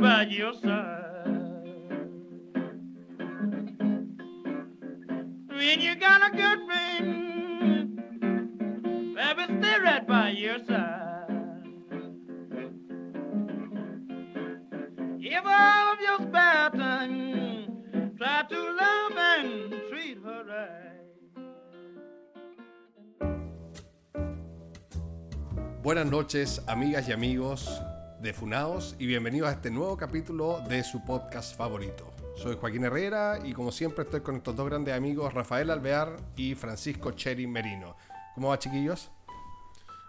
right by your side. When you got a good friend, baby, stay right by your side. Give all of your spare time, try to love and treat her right. Buenas noches, amigas y amigos de Funados, y bienvenidos a este nuevo capítulo de su podcast favorito. Soy Joaquín Herrera y como siempre estoy con estos dos grandes amigos, Rafael Alvear y Francisco Cheri Merino. ¿Cómo va, chiquillos?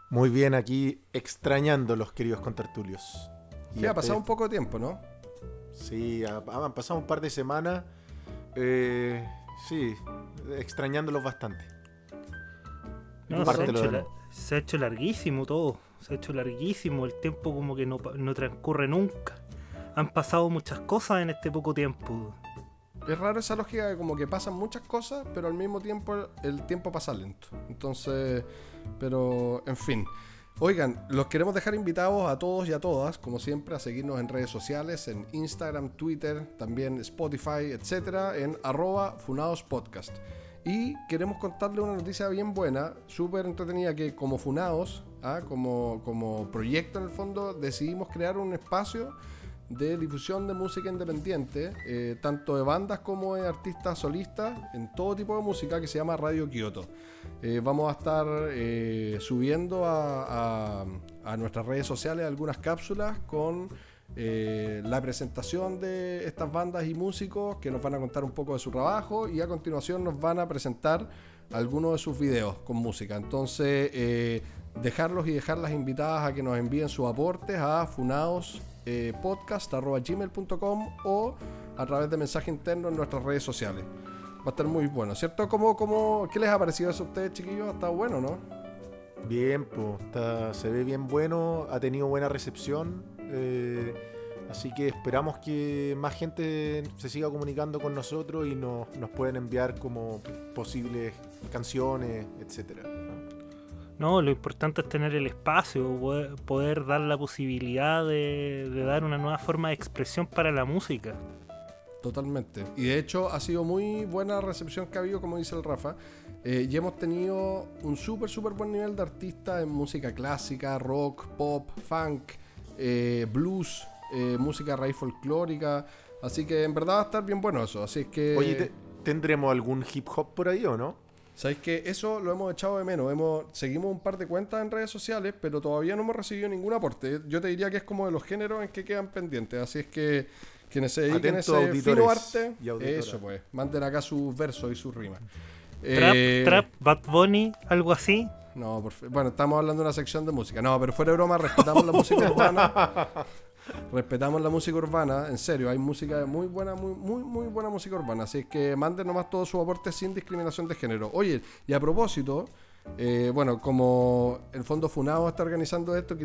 Muy bien, aquí extrañando los queridos contertulios. Y Sí, ha pasado un poco de tiempo, ¿no? Sí, ha- han pasado un par de semanas. eh, sí, extrañándolos bastante. No, se, Parte ha lo hecho la- se ha hecho larguísimo todo. Se ha hecho larguísimo. El tiempo como que no, no transcurre nunca. Han pasado muchas cosas en este poco tiempo. Es raro esa lógica de como que pasan muchas cosas, pero al mismo tiempo el tiempo pasa lento. Entonces, pero en fin. Oigan, los queremos dejar invitados a todos y a todas, como siempre, a seguirnos en redes sociales, en Instagram, Twitter, también Spotify, etcétera, en arroba Funados Podcast. Y queremos contarle una noticia bien buena, súper entretenida, que como Funados, ¿ah? como, como proyecto en el fondo, decidimos crear un espacio de difusión de música independiente, eh, tanto de bandas como de artistas solistas, en todo tipo de música que se llama Radio Kyoto. Eh, vamos a estar eh, subiendo a, nuestras redes sociales algunas cápsulas con la presentación de estas bandas y músicos que nos van a contar un poco de su trabajo y a continuación nos van a presentar algunos de sus videos con música. Entonces, dejarlos y dejarlas invitadas a que nos envíen sus aportes a funaospodcast.gmail.com o a través de mensaje interno en nuestras redes sociales. Va a estar muy bueno, ¿cierto? ¿Cómo, cómo, ¿Qué les ha parecido eso a ustedes, chiquillos? Está bueno, ¿no? Bien, pues, está- se ve bien bueno, ha tenido buena recepción. eh, así que esperamos que más gente se siga comunicando con nosotros y nos, nos pueden enviar como posibles canciones, etcétera. ¿No? Lo importante es tener el espacio, poder, poder dar la posibilidad de, de dar una nueva forma de expresión para la música. Totalmente. Y de hecho ha sido muy buena la recepción que ha habido, como dice el Rafa. Eh, y hemos tenido un súper, súper buen nivel de artistas en música clásica, rock, pop, funk, eh, blues, eh, música raíz folclórica. Así que en verdad va a estar bien bueno eso. Así es que... Oye, ¿te- ¿tendremos algún hip hop por ahí o no? ¿Sabéis que eso lo hemos echado de menos? Hemos, seguimos un par de cuentas en redes sociales, pero todavía no hemos recibido ningún aporte. Yo te diría que es como de los géneros en que quedan pendientes. Así es que quienes se dediquen a ese fino arte, eso pues, manden acá sus versos y sus rimas. Trap, Eh, trap, Bad Bunny, algo así. No, por bueno, estamos hablando de una sección de música. No, pero fuera de broma, respetamos la música urbana. Respetamos la música urbana, en serio, hay música muy buena, muy, muy, buena música urbana. Así que manden nomás todos sus aportes sin discriminación de género. Oye, y a propósito, eh, bueno, como el Fondo Funado está organizando esto,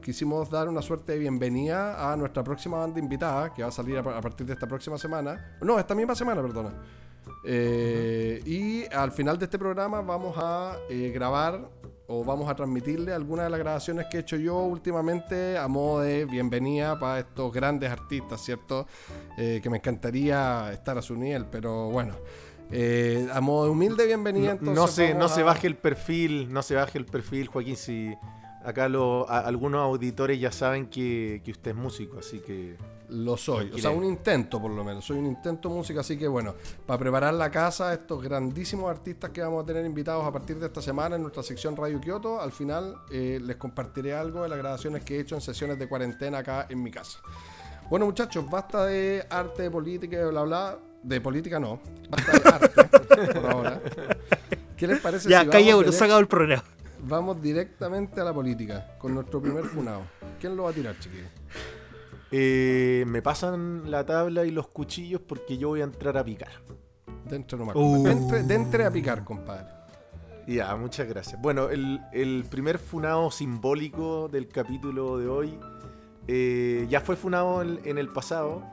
quisimos, dar una suerte de bienvenida a nuestra próxima banda invitada, que va a salir a, a partir de esta próxima semana. No, esta misma semana, perdona. Eh, y al final de este programa vamos a eh, grabar o vamos a transmitirle algunas de las grabaciones que he hecho yo últimamente a modo de bienvenida para estos grandes artistas, ¿cierto? Eh, que me encantaría estar a su nivel, pero bueno. eh, a modo de humilde bienvenida, No, entonces. no se, no se baje el perfil, no se baje el perfil, Joaquín, si acá lo- a- algunos auditores ya saben que, que usted es músico, así que Lo soy, o sea, un intento por lo menos, soy un intento música, así que bueno, para preparar la casa, estos grandísimos artistas que vamos a tener invitados a partir de esta semana en nuestra sección Radio Kyoto, al final eh, les compartiré algo de las grabaciones que he hecho en sesiones de cuarentena acá en mi casa. Bueno muchachos, basta de arte, de política y bla bla, de política no, basta de arte por ahora. ¿Qué les parece Ya, si callémonos, direct- sacado el programa. Vamos directamente a la política con nuestro primer funado? ¿Quién lo va a tirar, chiquillos? eh, me pasan la tabla y los cuchillos porque yo voy a entrar a picar. Dentro nomás. Uh. Dentre, dentre a picar, compadre. Ya, muchas gracias. Bueno, el, el primer funado simbólico del capítulo de hoy eh, ya fue funado en, en el pasado,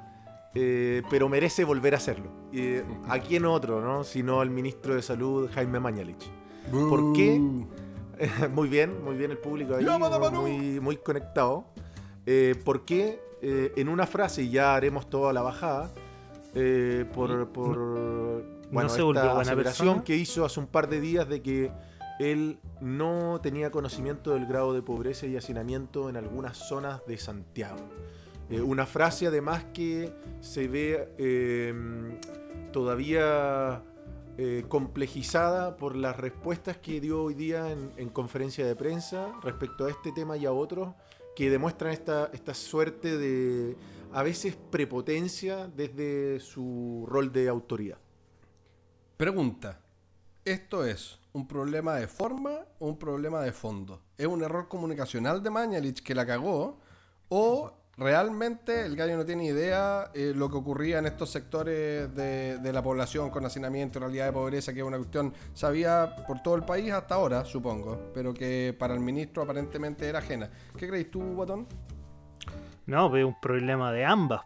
eh, pero merece volver a hacerlo. Eh, ¿A quién otro, no? Sino al ministro de Salud, Jaime Mañalich. ¿Por qué? muy bien, muy bien el público ahí, muy, muy, conectado. Eh, ¿Por qué? eh, en una frase, y ya haremos toda la bajada, eh, por, por bueno, se volvió esta buena aseveración persona? que hizo hace un par de días de que él no tenía conocimiento del grado de pobreza y hacinamiento en algunas zonas de Santiago. Eh, una frase además que se ve todavía eh, complejizada por las respuestas que dio hoy día en, en conferencia de prensa respecto a este tema y a otros que demuestran esta, esta suerte de a veces prepotencia desde su rol de autoridad. Pregunta. ¿Esto es un problema de forma o un problema de fondo? ¿Es un error comunicacional de Mañalich que la cagó? ¿O realmente el gallo no tiene idea eh, lo que ocurría en estos sectores de, la población con hacinamiento realidad de pobreza, que es una cuestión sabía por todo el país hasta ahora, supongo, pero que para el ministro aparentemente era ajena? ¿Qué crees tú, Botón? No, pero es un problema de ambas.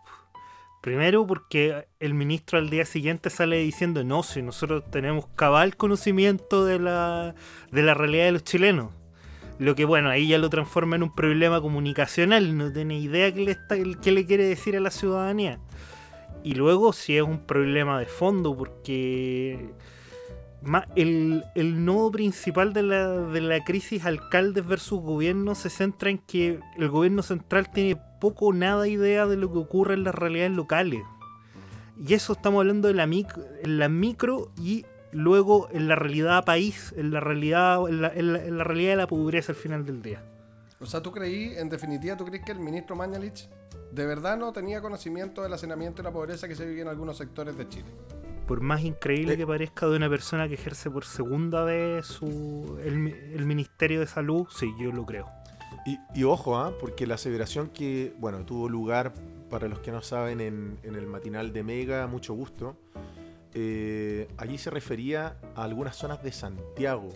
Primero porque el ministro al día siguiente sale diciendo, no, si nosotros tenemos cabal conocimiento de la, de la realidad de los chilenos. Lo que bueno, ahí ya lo transforma en un problema comunicacional, no tiene idea qué le, está, qué le quiere decir a la ciudadanía. Y luego si es un problema de fondo, porque el, el nodo principal de la, de la crisis alcaldes versus gobierno se centra en que el gobierno central tiene poco o nada idea de lo que ocurre en las realidades locales. Y eso estamos hablando de la, mic- en la micro y luego en la realidad país, en la realidad, en la, en la- en la realidad de la pobreza al final del día. O sea, ¿tú creí, en definitiva, tú crees que el ministro Mañalich de verdad no tenía conocimiento del hacinamiento y la pobreza que se vive en algunos sectores de Chile? Por más increíble Eh. que parezca de una persona que ejerce por segunda vez su, el, mi- el Ministerio de Salud, sí, yo lo creo. Y, y ojo, ¿ah? porque la aseveración que bueno, tuvo lugar, para los que no saben, en, en el matinal de Mega, mucho gusto, eh, allí se refería a algunas zonas de Santiago.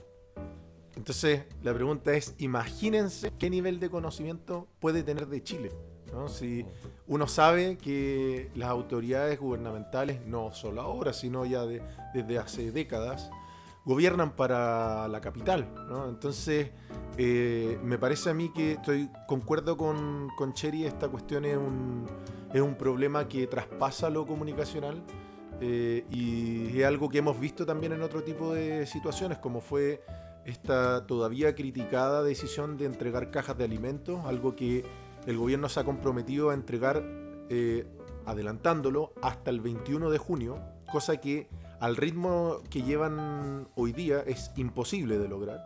Entonces, la pregunta es, imagínense qué nivel de conocimiento puede tener de Chile. ¿no? Si uno sabe que las autoridades gubernamentales, no solo ahora, sino ya de- desde hace décadas, gobiernan para la capital. Entonces, eh, me parece a mí que estoy concuerdo con, con Cherry, esta cuestión es un, es un problema que traspasa lo comunicacional eh, y es algo que hemos visto también en otro tipo de situaciones, como fue esta todavía criticada decisión de entregar cajas de alimentos, algo que el gobierno se ha comprometido a entregar eh, adelantándolo hasta el 21 de junio, cosa que al ritmo que llevan hoy día es imposible de lograr.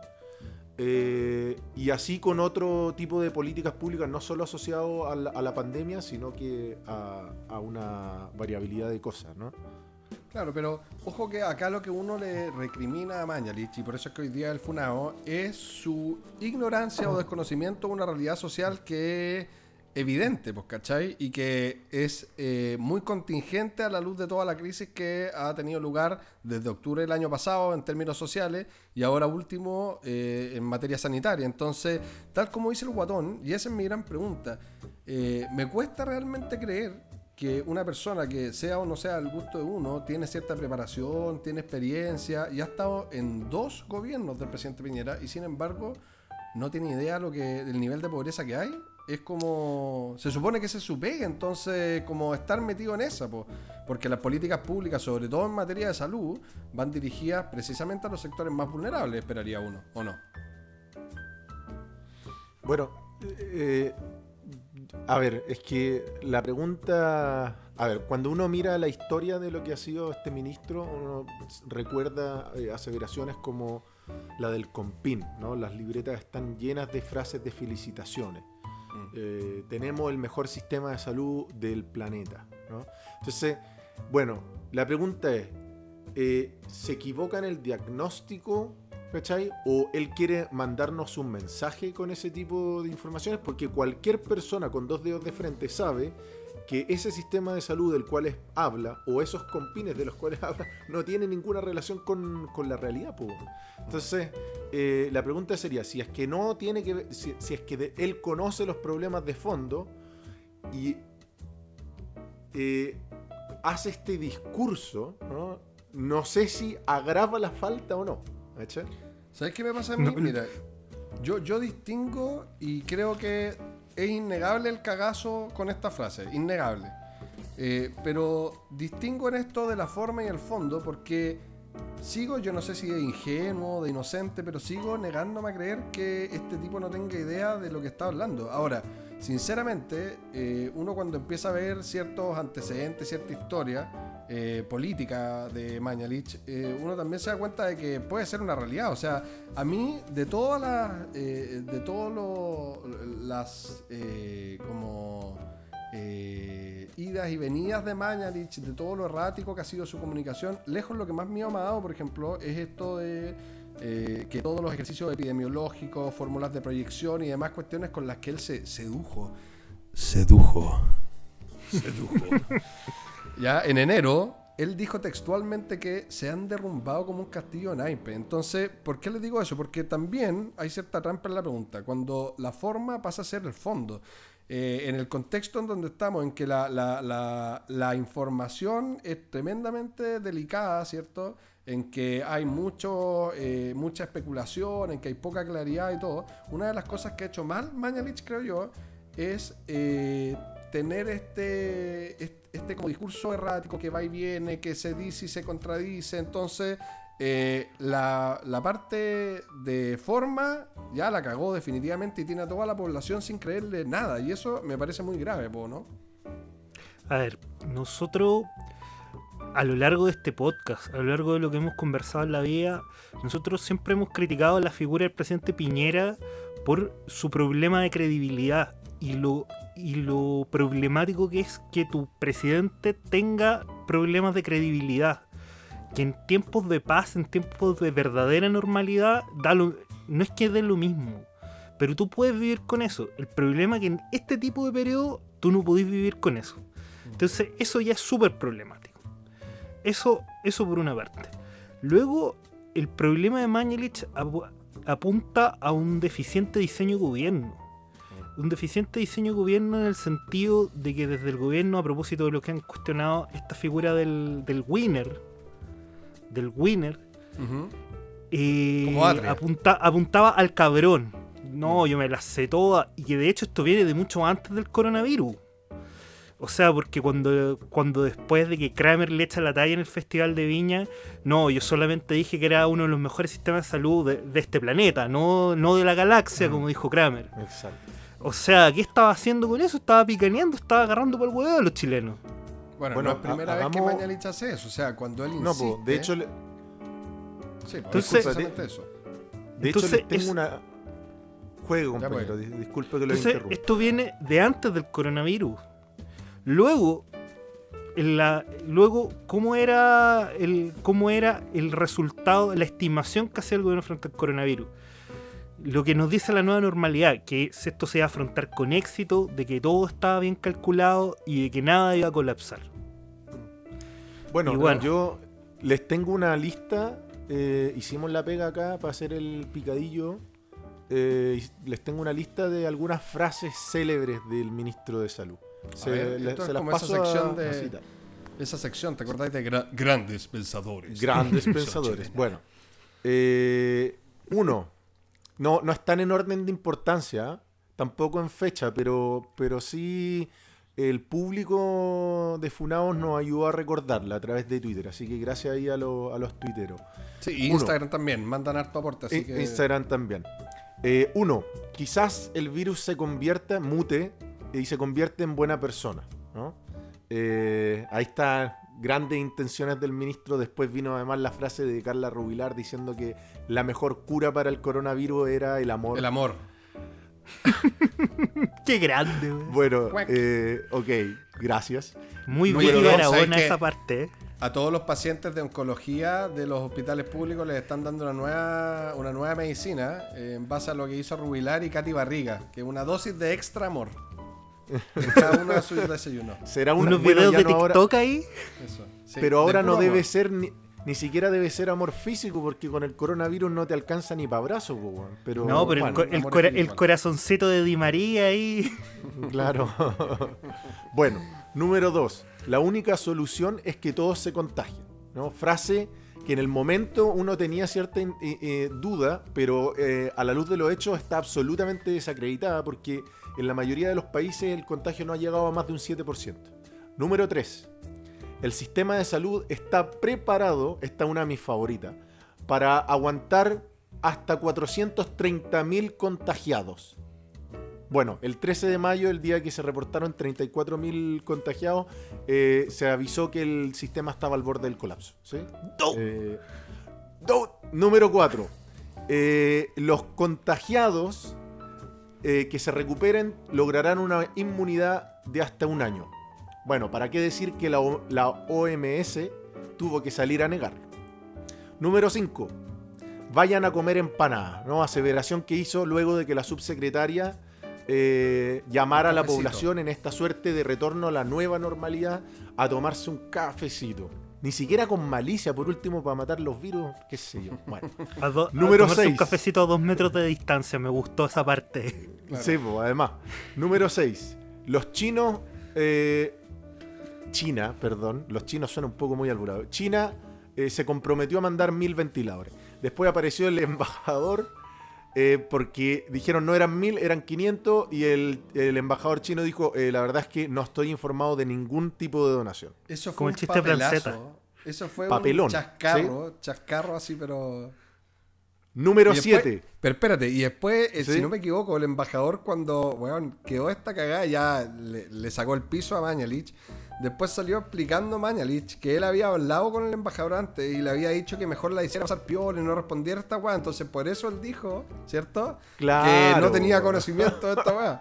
Eh, y así con otro tipo de políticas públicas, no solo asociado a la, a la pandemia, sino que a, a una variabilidad de cosas, ¿no? Claro, pero ojo que acá lo que uno le recrimina a Mañalich, y por eso es que hoy día el FUNAO, es su ignorancia o desconocimiento de una realidad social que es evidente, pues, ¿cachai? Y que es eh, muy contingente a la luz de toda la crisis que ha tenido lugar desde octubre del año pasado en términos sociales y ahora último eh, en materia sanitaria. Entonces, tal como dice el guatón, y esa es mi gran pregunta, eh, me cuesta realmente creer que una persona que sea o no sea al gusto de uno tiene cierta preparación, tiene experiencia y ha estado en dos gobiernos del presidente Piñera y sin embargo no tiene idea lo que del nivel de pobreza que hay. Es como se supone que se su pega, entonces como estar metido en esa, po, porque las políticas públicas, sobre todo en materia de salud, van dirigidas precisamente a los sectores más vulnerables, esperaría uno, ¿o no? Bueno, eh, a ver, es que la pregunta, a ver, cuando uno mira la historia de lo que ha sido este ministro, uno recuerda eh, aseveraciones como la del Compin, ¿no? Las libretas están llenas de frases de felicitaciones. Eh, tenemos el mejor sistema de salud del planeta, ¿no? Entonces, bueno, la pregunta es, eh, ¿se equivoca en el diagnóstico ¿Cachai? O él quiere mandarnos un mensaje con ese tipo de informaciones, porque cualquier persona con dos dedos de frente sabe que ese sistema de salud del cual habla, o esos compines de los cuales habla, no tiene ninguna relación con, con la realidad. po. Entonces, eh, la pregunta sería, si es que no tiene que ver- si, es que él conoce los problemas de fondo y eh, hace este discurso, no sé si agrava la falta o no. ¿Cachai? ¿Sabes qué me pasa a mí? No. Mira, yo, yo distingo y creo que es innegable el cagazo con esta frase, innegable. Eh, pero distingo en esto de la forma y el fondo porque sigo, yo no sé si de ingenuo, de inocente, pero sigo negándome a creer que este tipo no tenga idea de lo que está hablando. Ahora, sinceramente, eh, uno cuando empieza a ver ciertos antecedentes, cierta historia eh, política de Mañalich, eh, uno también se da cuenta de que puede ser una realidad. O sea, a mí, de todas las, de todas las, como idas y venidas de Mañalich, de todo lo errático que ha sido su comunicación, lejos lo que más miedo me ha dado, por ejemplo, es esto de que todos los ejercicios epidemiológicos, fórmulas de proyección y demás cuestiones con las que él se sedujo. Sedujo. Sedujo. ya en enero, él dijo textualmente que se han derrumbado como un castillo de naipe. Entonces, ¿por qué le digo eso? Porque también hay cierta trampa en la pregunta. Cuando la forma pasa a ser el fondo. Eh, en el contexto en donde estamos, en que la, la, la, la, información es tremendamente delicada, ¿cierto? En que hay mucho, eh, mucha especulación, en que hay poca claridad y todo. Una de las cosas que ha hecho mal Mañalich, creo yo, es eh, tener este, este, como discurso errático que va y viene, que se dice y se contradice. Entonces, eh, la, la, parte de forma ya la cagó definitivamente y tiene a toda la población sin creerle nada. Y eso me parece muy grave, ¿no? A ver, nosotros a lo largo de este podcast, a lo largo de lo que hemos conversado en la vida, nosotros siempre hemos criticado la figura del presidente Piñera por su problema de credibilidad y lo, y lo problemático que es que tu presidente tenga problemas de credibilidad que en tiempos de paz, en tiempos de verdadera normalidad, da no es que dé lo mismo, pero tú puedes vivir con eso. El problema es que en este tipo de periodo tú no podés vivir con eso. Entonces eso ya es súper problemático. Eso, eso por una parte. Luego, el problema de Mañalich apunta a un deficiente diseño de gobierno. Un deficiente diseño de gobierno en el sentido de que desde el gobierno, a propósito de lo que han cuestionado esta figura del, del winner, del winner, apunta, apuntaba al cabrón. No, yo me la sé toda. Y que de hecho esto viene de mucho antes del coronavirus. O sea, porque cuando, cuando después de que Kramer le echa la talla en el Festival de Viña, no, yo solamente dije que era uno de los mejores sistemas de salud de, este planeta, no, no de la galaxia, como dijo Kramer. Exacto. O sea, ¿qué estaba haciendo con eso? Estaba picaneando, estaba agarrando por el huevo a los chilenos. Bueno, bueno no es primera vez que Mañalich hace eso. O sea, cuando él insiste... No, de hecho... Le... Sí, entonces, de, eso. De hecho, les tengo una... Juego, compañero, disculpe que lo entonces, interrumpa. Esto viene de antes del coronavirus. Luego, la, luego ¿cómo, era el, ¿cómo era el resultado, la estimación que hacía el gobierno frente al coronavirus? Lo que nos dice la nueva normalidad, que esto se va a afrontar con éxito, de que todo estaba bien calculado y de que nada iba a colapsar. Bueno, bueno yo les tengo una lista eh, hicimos la pega acá para hacer el picadillo. Eh, les tengo una lista de algunas frases célebres del ministro de Salud. Se, las paso esa sección de, esa sección, ¿te acordáis de grandes pensadores? Grandes pensadores. bueno, eh, uno, no, no están en orden de importancia, tampoco en fecha, pero, pero sí el público de Funaos nos ayudó a recordarla a través de Twitter, así que gracias ahí a, a los tuiteros. Sí, y Instagram también, mandan harto aporte. Así que... Instagram también. Eh, uno, quizás el virus se convierta, mute y se convierte en buena persona. Eh, ahí está grandes intenciones del ministro. Después vino además la frase de Carla Rubilar diciendo que la mejor cura para el coronavirus era el amor. El amor. Qué grande, Bueno, eh, ok, gracias. Muy bien, buena esa parte. ¿eh? A todos los pacientes de oncología de los hospitales públicos les están dando una nueva, una nueva medicina eh, en base a lo que hizo Rubilar y Katy Barriga, que es una dosis de extra amor. Cada uno desayunos. ¿Será un unos videos de TikTok ahí? Pero ahora no debe ser ni, ni siquiera debe ser amor físico porque con el coronavirus no te alcanza ni para abrazos, pero No, pero el, corazoncito de Di María ahí. Claro. bueno, número dos. La única solución es que todos se contagien. ¿no? Frase que en el momento uno tenía cierta eh, eh, duda, pero eh, a la luz de los hechos está absolutamente desacreditada porque en la mayoría de los países el contagio no ha llegado a más de un 7%. Número 3. El sistema de salud está preparado, esta es una de mis favoritas, para aguantar hasta 430.000 contagiados. Bueno, el 13 de mayo, el día que se reportaron 34.000 contagiados, eh, se avisó que el sistema estaba al borde del colapso. ¿sí? Eh, número 4. los contagiados eh, que se recuperen lograrán una inmunidad de hasta un año. Bueno, ¿para qué decir que la, O- la OMS tuvo que salir a negarlo? Número 5. Vayan a comer empanadas, ¿no? Aseveración que hizo luego de que la subsecretaria eh, llamara a la población en esta suerte de retorno a la nueva normalidad a tomarse un cafecito. Ni siquiera con malicia, por último, para matar los virus, qué sé yo. Bueno, A do- a Número tomarse un seis. cafecito a dos metros de distancia, me gustó esa parte. Claro. Sí, pues, además. Número 6. Los chinos. eh, China, perdón. Los chinos suenan un poco muy alburados. China eh, se comprometió a mandar mil ventiladores. Después apareció el embajador. Eh, porque dijeron no eran mil, eran 500. Y el, el embajador chino dijo: eh, La verdad es que no estoy informado de ningún tipo de donación. Eso fue Como un el chiste de papelazo. Eso fue Papelón, un chascarro, chascarro así, pero... Número Y después- 7. Pero espérate, y después, eh, ¿Sí? si no me equivoco, el embajador cuando, weón, quedó esta cagada, ya le, le sacó el piso a Mañalich. Después salió explicando Mañalich que él había hablado con el embajador antes y le había dicho que mejor la hiciera pasar piola y no respondiera a esta weá. Entonces por eso él dijo, ¿cierto? Que Claro. no tenía conocimiento de esta weá.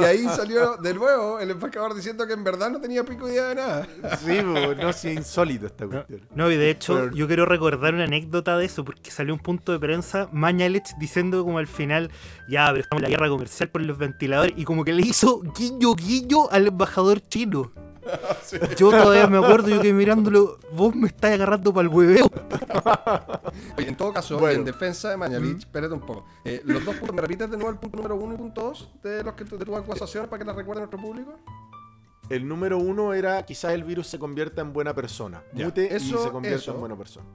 Y ahí salió de nuevo el embajador diciendo que en verdad no tenía pico idea de nada. Sí, pues, no, sí, insólito esta No, cuestión. no, y de hecho, Pero- yo quiero recordar una anécdota de eso, porque salió un punto de prensa, Mañalich diciendo como al final, ya, pero estamos en la guerra comercial por los ventiladores, y como que le hizo guiño guiño al embajador chino. Yo todavía me acuerdo, yo que mirándolo, vos me estás agarrando para el hueveo. Oye, en todo caso, Bueno. y en defensa de Mañalich, espérate un poco. Eh, los dos puntos, ¿me repites de nuevo el punto número uno y punto dos de los que tu- de tus acusaciones para que las recuerde nuestro público? El número uno era quizás el virus se convierta en buena persona. Ya. Mute y Eso- se convierta eso. en buena persona.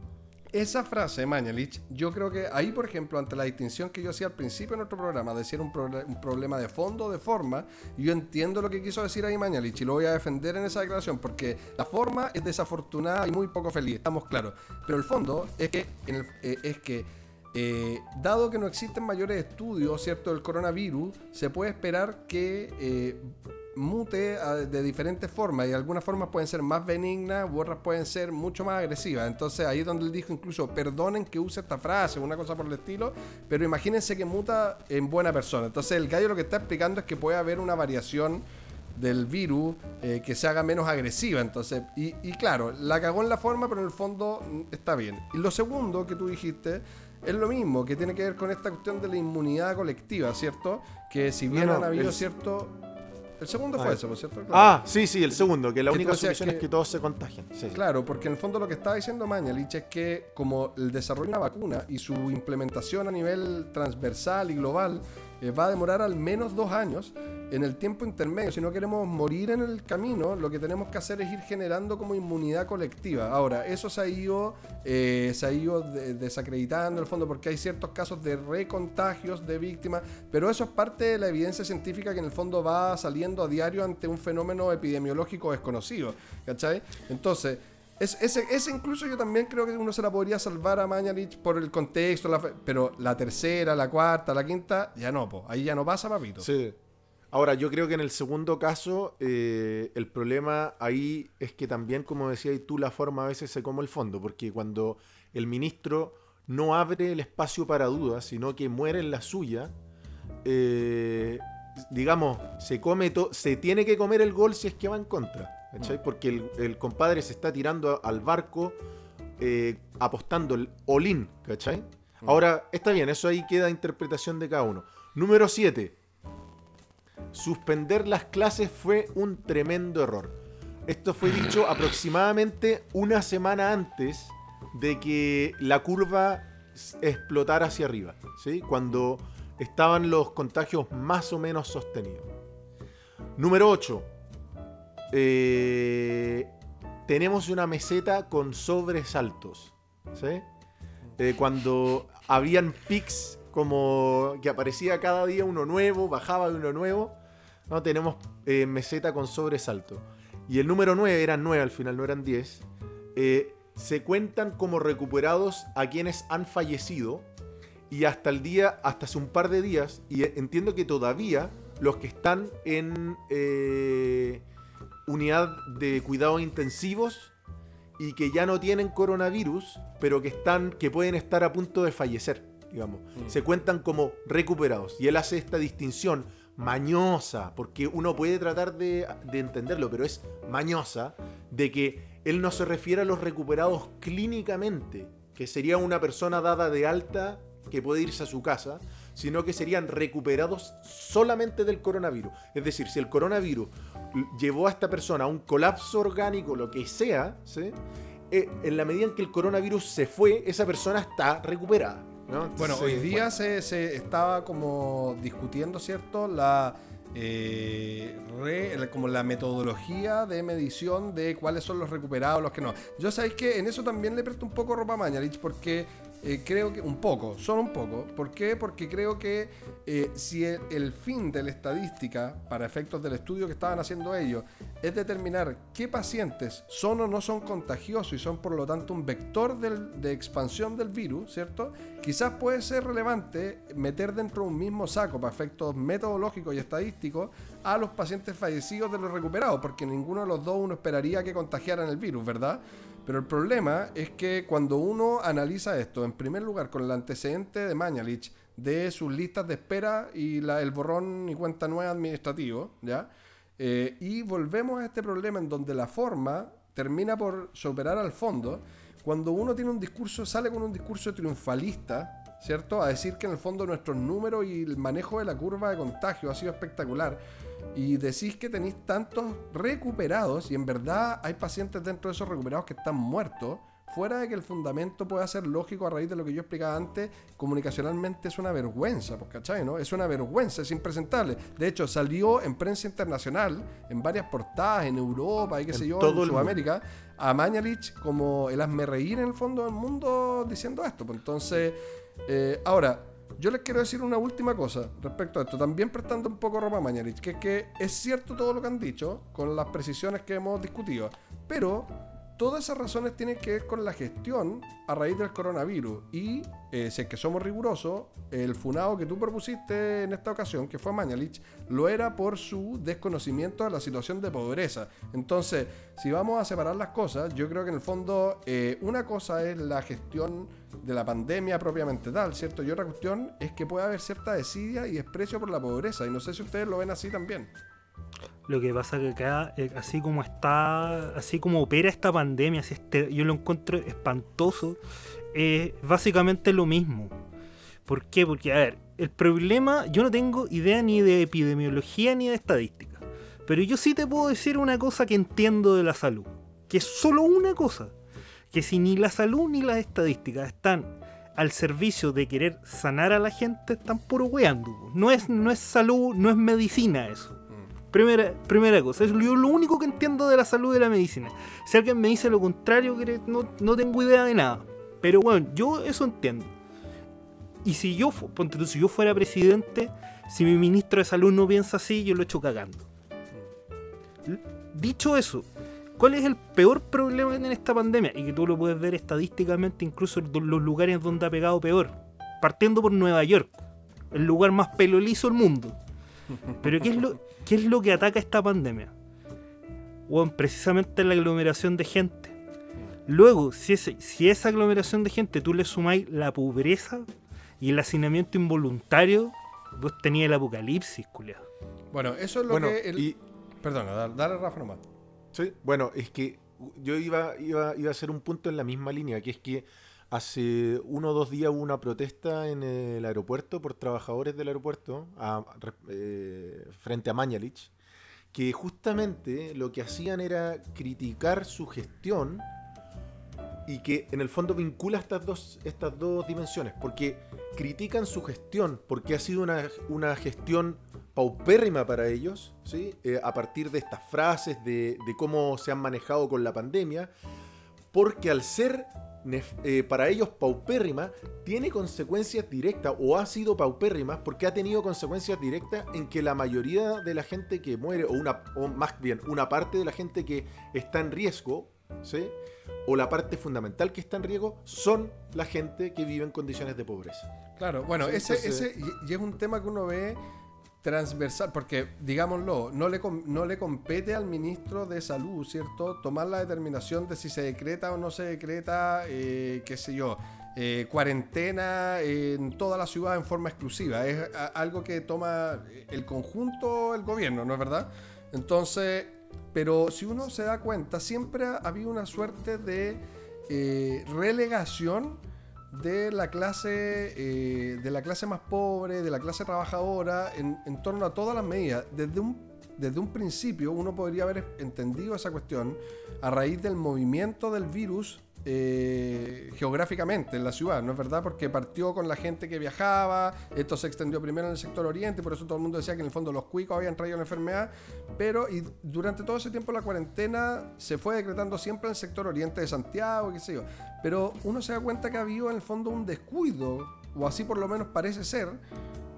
Esa frase Mañalich, yo creo que ahí, por ejemplo, ante la distinción que yo hacía al principio de nuestro programa, de si era un, proble- un problema de fondo de forma, yo entiendo lo que quiso decir ahí Mañalich y lo voy a defender en esa declaración, porque la forma es desafortunada y muy poco feliz, estamos claros. Pero el fondo es que, eh, es que eh, dado que no existen mayores estudios, ¿cierto?, del coronavirus, se puede esperar que eh, mute a- de diferentes formas y algunas formas pueden ser más benignas u otras pueden ser mucho más agresivas. Entonces ahí es donde él dijo incluso, perdonen que use esta frase, una cosa por el estilo, pero imagínense que muta en buena persona. Entonces el gallo lo que está explicando es que puede haber una variación del virus eh, que se haga menos agresiva. Entonces, y, y claro, la cagó en la forma, pero en el fondo mm, está bien. Y lo segundo que tú dijiste es lo mismo, que tiene que ver con esta cuestión de la inmunidad colectiva, ¿cierto? Que si bien No, no, han habido el- cierto... El segundo Ah, fue eso, ¿por cierto? Claro. Ah, sí, sí, el segundo, que la única solución es que- todos se contagien. Sí. Claro, porque en el fondo lo que estaba diciendo Mañalich es que como el desarrollo de una vacuna y su implementación a nivel transversal y global eh, va a demorar al menos dos años, en el tiempo intermedio, si no queremos morir en el camino, lo que tenemos que hacer es ir generando como inmunidad colectiva. Ahora, eso se ha ido, eh, se ha ido de- desacreditando en el fondo porque hay ciertos casos de recontagios de víctimas, pero eso es parte de la evidencia científica que en el fondo va saliendo a diario ante un fenómeno epidemiológico desconocido. ¿Cachai? Entonces, es- ese, incluso yo también creo que uno se la podría salvar a Mañalich por el contexto, pero la tercera, la cuarta, la quinta, ya no, po. ahí ya no pasa, papito. Sí. Ahora, yo creo que en el segundo caso, eh, el problema ahí es que también, como decías tú, la forma a veces se come el fondo, porque cuando el ministro no abre el espacio para dudas, sino que muere en la suya, eh, digamos, se come se tiene que comer el gol si es que va en contra, ¿cachai? Porque el, el compadre se está tirando al barco eh, apostando el all-in, ¿cachai? Ahora, está bien, eso ahí queda interpretación de cada uno. Número 7. Suspender las clases fue un tremendo error. Esto fue dicho aproximadamente una semana antes de que la curva explotara hacia arriba, ¿sí? cuando estaban los contagios más o menos sostenidos. Número 8. Tenemos una meseta con sobresaltos. ¿sí? Eh, cuando habían pics como que aparecía cada día uno nuevo, bajaba de uno nuevo. No, tenemos eh, meseta con sobresalto. Y el número 9, eran 9 al final, no eran 10. eh, se cuentan como recuperados a quienes han fallecido. Y hasta el día, hasta hace un par de días, y eh, entiendo que todavía los que están en eh, unidad de cuidados intensivos y que ya no tienen coronavirus, pero que están, que pueden estar a punto de fallecer, digamos. Se cuentan como recuperados. Y él hace esta distinción mañosa, porque uno puede tratar de, de entenderlo, pero es mañosa, de que él no se refiere a los recuperados clínicamente, que sería una persona dada de alta que puede irse a su casa, sino que serían recuperados solamente del coronavirus. Es decir, si el coronavirus llevó a esta persona a un colapso orgánico, lo que sea, ¿sí? Eh, en la medida en que el coronavirus se fue, esa persona está recuperada. ¿no? Bueno, hoy día se, se estaba como discutiendo, ¿cierto? La, eh, re- como la metodología de medición de cuáles son los recuperados, los que no. Yo sabéis que en eso también le presto un poco ropa a Mañalich porque eh, creo que un poco, solo un poco. ¿Por qué? Porque creo que eh, si el, fin de la estadística, para efectos del estudio que estaban haciendo ellos, es determinar qué pacientes son o no son contagiosos y son por lo tanto un vector del- de expansión del virus, ¿cierto? Quizás puede ser relevante meter dentro de un mismo saco, para efectos metodológicos y estadísticos, a los pacientes fallecidos de los recuperados, porque ninguno de los dos uno esperaría que contagiaran el virus, ¿verdad? Pero el problema es que cuando uno analiza esto, en primer lugar con el antecedente de Mañalich, de sus listas de espera y la- el borrón y cuenta nueva administrativo, ¿ya? Eh, y volvemos a este problema en donde la forma termina por superar al fondo. Cuando uno tiene un discurso, sale con un discurso triunfalista, ¿cierto? A decir que en el fondo nuestros números y el manejo de la curva de contagio ha sido espectacular. Y decís que tenéis tantos recuperados y en verdad hay pacientes dentro de esos recuperados que están muertos. Fuera de que el fundamento pueda ser lógico a raíz de lo que yo explicaba antes, comunicacionalmente es una vergüenza, pues, ¿cachai? ¿no? Es una vergüenza, es impresentable. De hecho, salió en prensa internacional, en varias portadas, en Europa y qué En sé yo, todo en el Sudamérica, a Mañalich como el hazme reír en el fondo del mundo diciendo esto. Pues entonces, eh, ahora, yo les quiero decir una última cosa respecto a esto, también prestando un poco ropa a Mañalich, que es que es cierto todo lo que han dicho, con las precisiones que hemos discutido, pero todas esas razones tienen que ver con la gestión a raíz del coronavirus. Y eh, si es que somos rigurosos, el funado que tú propusiste en esta ocasión, que fue Mañalich, lo era por su desconocimiento de la situación de pobreza. Entonces, si vamos a separar las cosas, yo creo que en el fondo eh, una cosa es la gestión de la pandemia propiamente tal, ¿cierto? Y otra cuestión es que puede haber cierta desidia y desprecio por la pobreza. Y no sé si ustedes lo ven así también. Lo que pasa que acá, eh, así como está, así como opera esta pandemia, así este, yo lo encuentro espantoso, es básicamente lo mismo. ¿Por qué? Porque, a ver, el problema, yo no tengo idea ni de epidemiología ni de estadística, pero yo sí te puedo decir una cosa que entiendo de la salud, que es solo una cosa, que si ni la salud ni las estadísticas están al servicio de querer sanar a la gente, están puro weando. No es, no es salud, no es medicina eso. Primera, primera cosa, es yo lo único que entiendo de la salud y de la medicina. Si alguien me dice lo contrario, no, no tengo idea de nada. Pero bueno, yo eso entiendo. Y si yo, ponte tú, si yo fuera presidente, si mi ministro de salud no piensa así, yo lo echo cagando. L- Dicho eso, ¿cuál es el peor problema en esta pandemia? Y que tú lo puedes ver estadísticamente incluso en los lugares donde ha pegado peor. Partiendo por Nueva York, el lugar más pelolizo del mundo. Pero ¿qué es lo, qué es lo que ataca esta pandemia? Bueno, precisamente la aglomeración de gente. Luego, si, ese- si esa aglomeración de gente tú le sumáis la pobreza y el hacinamiento involuntario, vos tenías el apocalipsis, culiado. Bueno, eso es lo Bueno, que... el- y, Perdona, dale, dale Rafa nomás. Sí, bueno, es que yo iba, iba, iba a hacer un punto en la misma línea, que es que hace uno o dos días hubo una protesta en el aeropuerto por trabajadores del aeropuerto eh, frente a Mañalich, que justamente lo que hacían era criticar su gestión y que en el fondo vincula estas dos, estas dos dimensiones, porque critican su gestión, porque ha sido una, una gestión paupérrima para ellos, ¿sí? Eh, a partir de estas frases, de, de cómo se han manejado con la pandemia, porque al ser eh, para ellos paupérrima, tiene consecuencias directas o ha sido paupérrima porque ha tenido consecuencias directas en que la mayoría de la gente que muere, o, una, o más bien una parte de la gente que está en riesgo, ¿sí? o la parte fundamental que está en riesgo, son la gente que vive en condiciones de pobreza. Claro, bueno, Sí, ese, entonces- ese y, y es un tema que uno ve transversal, porque digámoslo, no le, no le compete al ministro de salud, ¿cierto? Tomar la determinación de si se decreta o no se decreta, eh, qué sé yo, eh, cuarentena en toda la ciudad en forma exclusiva. Es algo que toma el conjunto, el gobierno, ¿no es verdad? Entonces, pero si uno se da cuenta, siempre ha habido una suerte de eh, relegación de la clase eh, de la clase más pobre, de la clase trabajadora, en, en torno a todas las medidas. Desde un, desde un principio uno podría haber entendido esa cuestión a raíz del movimiento del virus eh, geográficamente en la ciudad, ¿no es verdad? Porque partió con la gente que viajaba, esto se extendió primero en el sector oriente, por eso todo el mundo decía que en el fondo los cuicos habían traído la enfermedad, pero y durante todo ese tiempo la cuarentena se fue decretando siempre en el sector oriente de Santiago, qué sé yo. Pero uno se da cuenta que ha habido en el fondo un descuido, o así por lo menos parece ser,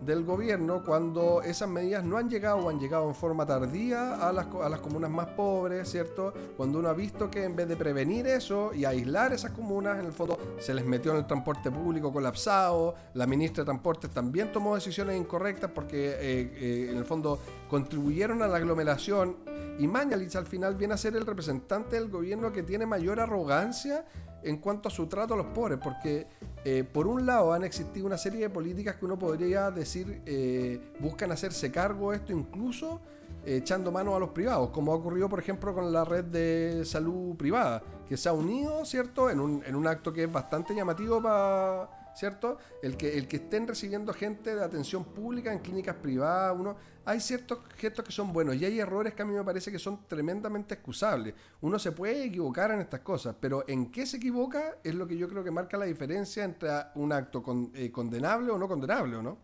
del gobierno cuando esas medidas no han llegado o han llegado en forma tardía a las, a las comunas más pobres, ¿cierto? Cuando uno ha visto que en vez de prevenir eso y aislar esas comunas, en el fondo se les metió en el transporte público colapsado, la ministra de Transportes también tomó decisiones incorrectas porque eh, eh, en el fondo contribuyeron a la aglomeración y Mañalich al final viene a ser el representante del gobierno que tiene mayor arrogancia en cuanto a su trato a los pobres, porque eh, por un lado han existido una serie de políticas que uno podría decir eh, buscan hacerse cargo de esto incluso eh, echando mano a los privados, como ha ocurrido por ejemplo con la red de salud privada, que se ha unido, ¿cierto? En un, en un acto que es bastante llamativo para... ¿Cierto? El que, el que estén recibiendo gente de atención pública en clínicas privadas, uno, hay ciertos gestos que son buenos y hay errores que a mí me parece que son tremendamente excusables. Uno se puede equivocar en estas cosas, pero en qué se equivoca es lo que yo creo que marca la diferencia entre un acto con- eh, condenable o no condenable, ¿o no?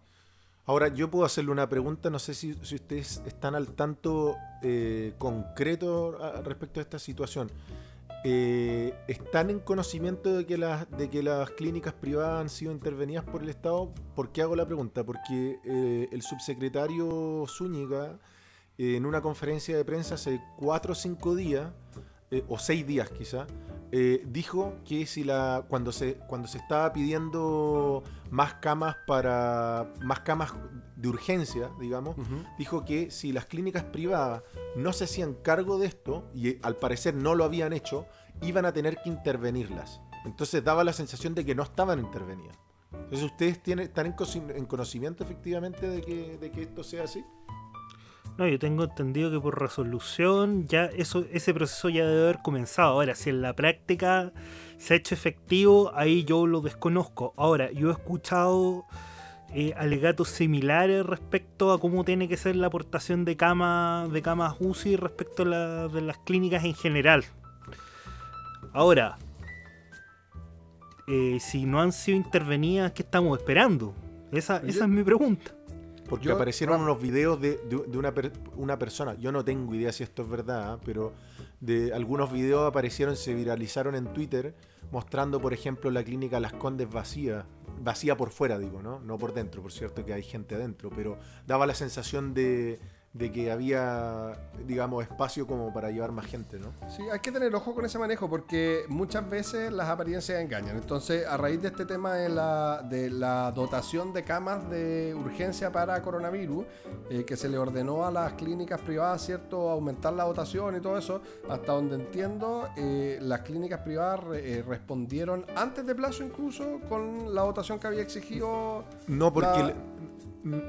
Ahora, yo puedo hacerle una pregunta, no sé si, ustedes están al tanto eh, concreto respecto a esta situación. Eh, ¿Están en conocimiento de que, las, de que las clínicas privadas han sido intervenidas por el Estado? ¿Por qué hago la pregunta? Porque eh, el subsecretario Zúñiga, eh, en una conferencia de prensa hace cuatro o cinco días, o seis días quizá, eh, dijo que si la cuando se cuando se estaba pidiendo más camas para más camas de urgencia digamos dijo que si las clínicas privadas no se hacían cargo de esto y eh, al parecer no lo habían hecho iban a tener que intervenirlas. Entonces daba la sensación de que no estaban intervenidas. Entonces ustedes tienen están en, en conocimiento efectivamente de que, de que esto sea así No, yo tengo entendido que por resolución ya eso, ese proceso ya debe haber comenzado. Ahora, si en la práctica se ha hecho efectivo, ahí yo lo desconozco. Ahora, yo he escuchado eh, alegatos similares respecto a cómo tiene que ser la aportación de camas de camas UCI respecto a la- de las clínicas en general. Ahora, eh, si no han sido intervenidas, ¿qué estamos esperando? Esa, es mi pregunta. Porque Yo- aparecieron unos videos de, de- de una, per- una persona, yo no tengo idea si esto es verdad, pero de algunos videos aparecieron, se viralizaron en Twitter, mostrando, por ejemplo, la clínica Las Condes vacía, vacía por fuera, digo, ¿no? No por dentro, por cierto que hay gente adentro, pero daba la sensación de, de que había, digamos, espacio como para llevar más gente, ¿no? Sí, hay que tener ojo con ese manejo porque muchas veces las apariencias engañan. Entonces, a raíz de este tema de la, de la dotación de camas de urgencia para coronavirus, eh, que se le ordenó a las clínicas privadas, ¿cierto?, aumentar la dotación y todo eso, hasta donde entiendo, eh, las clínicas privadas re- eh, respondieron antes de plazo incluso con la dotación que había exigido. No, porque... La-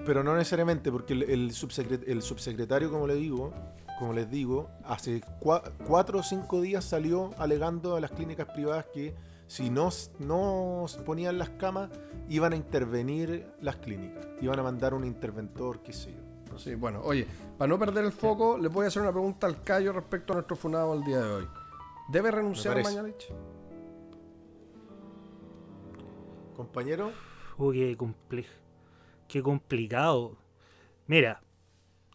pero no necesariamente, porque el, el subsecre- el subsecretario, como le digo, como les digo, hace cua- cuatro o cinco días salió alegando a las clínicas privadas que si no, no ponían las camas, iban a intervenir las clínicas. Iban a mandar un interventor, qué sé yo. Sí, bueno, oye, para no perder el foco, les voy a hacer una pregunta al Cayo respecto a nuestro funado el día de hoy. ¿Debe renunciar. Mañalich? Compañero, Oh, qué, comple- qué complicado. Mira,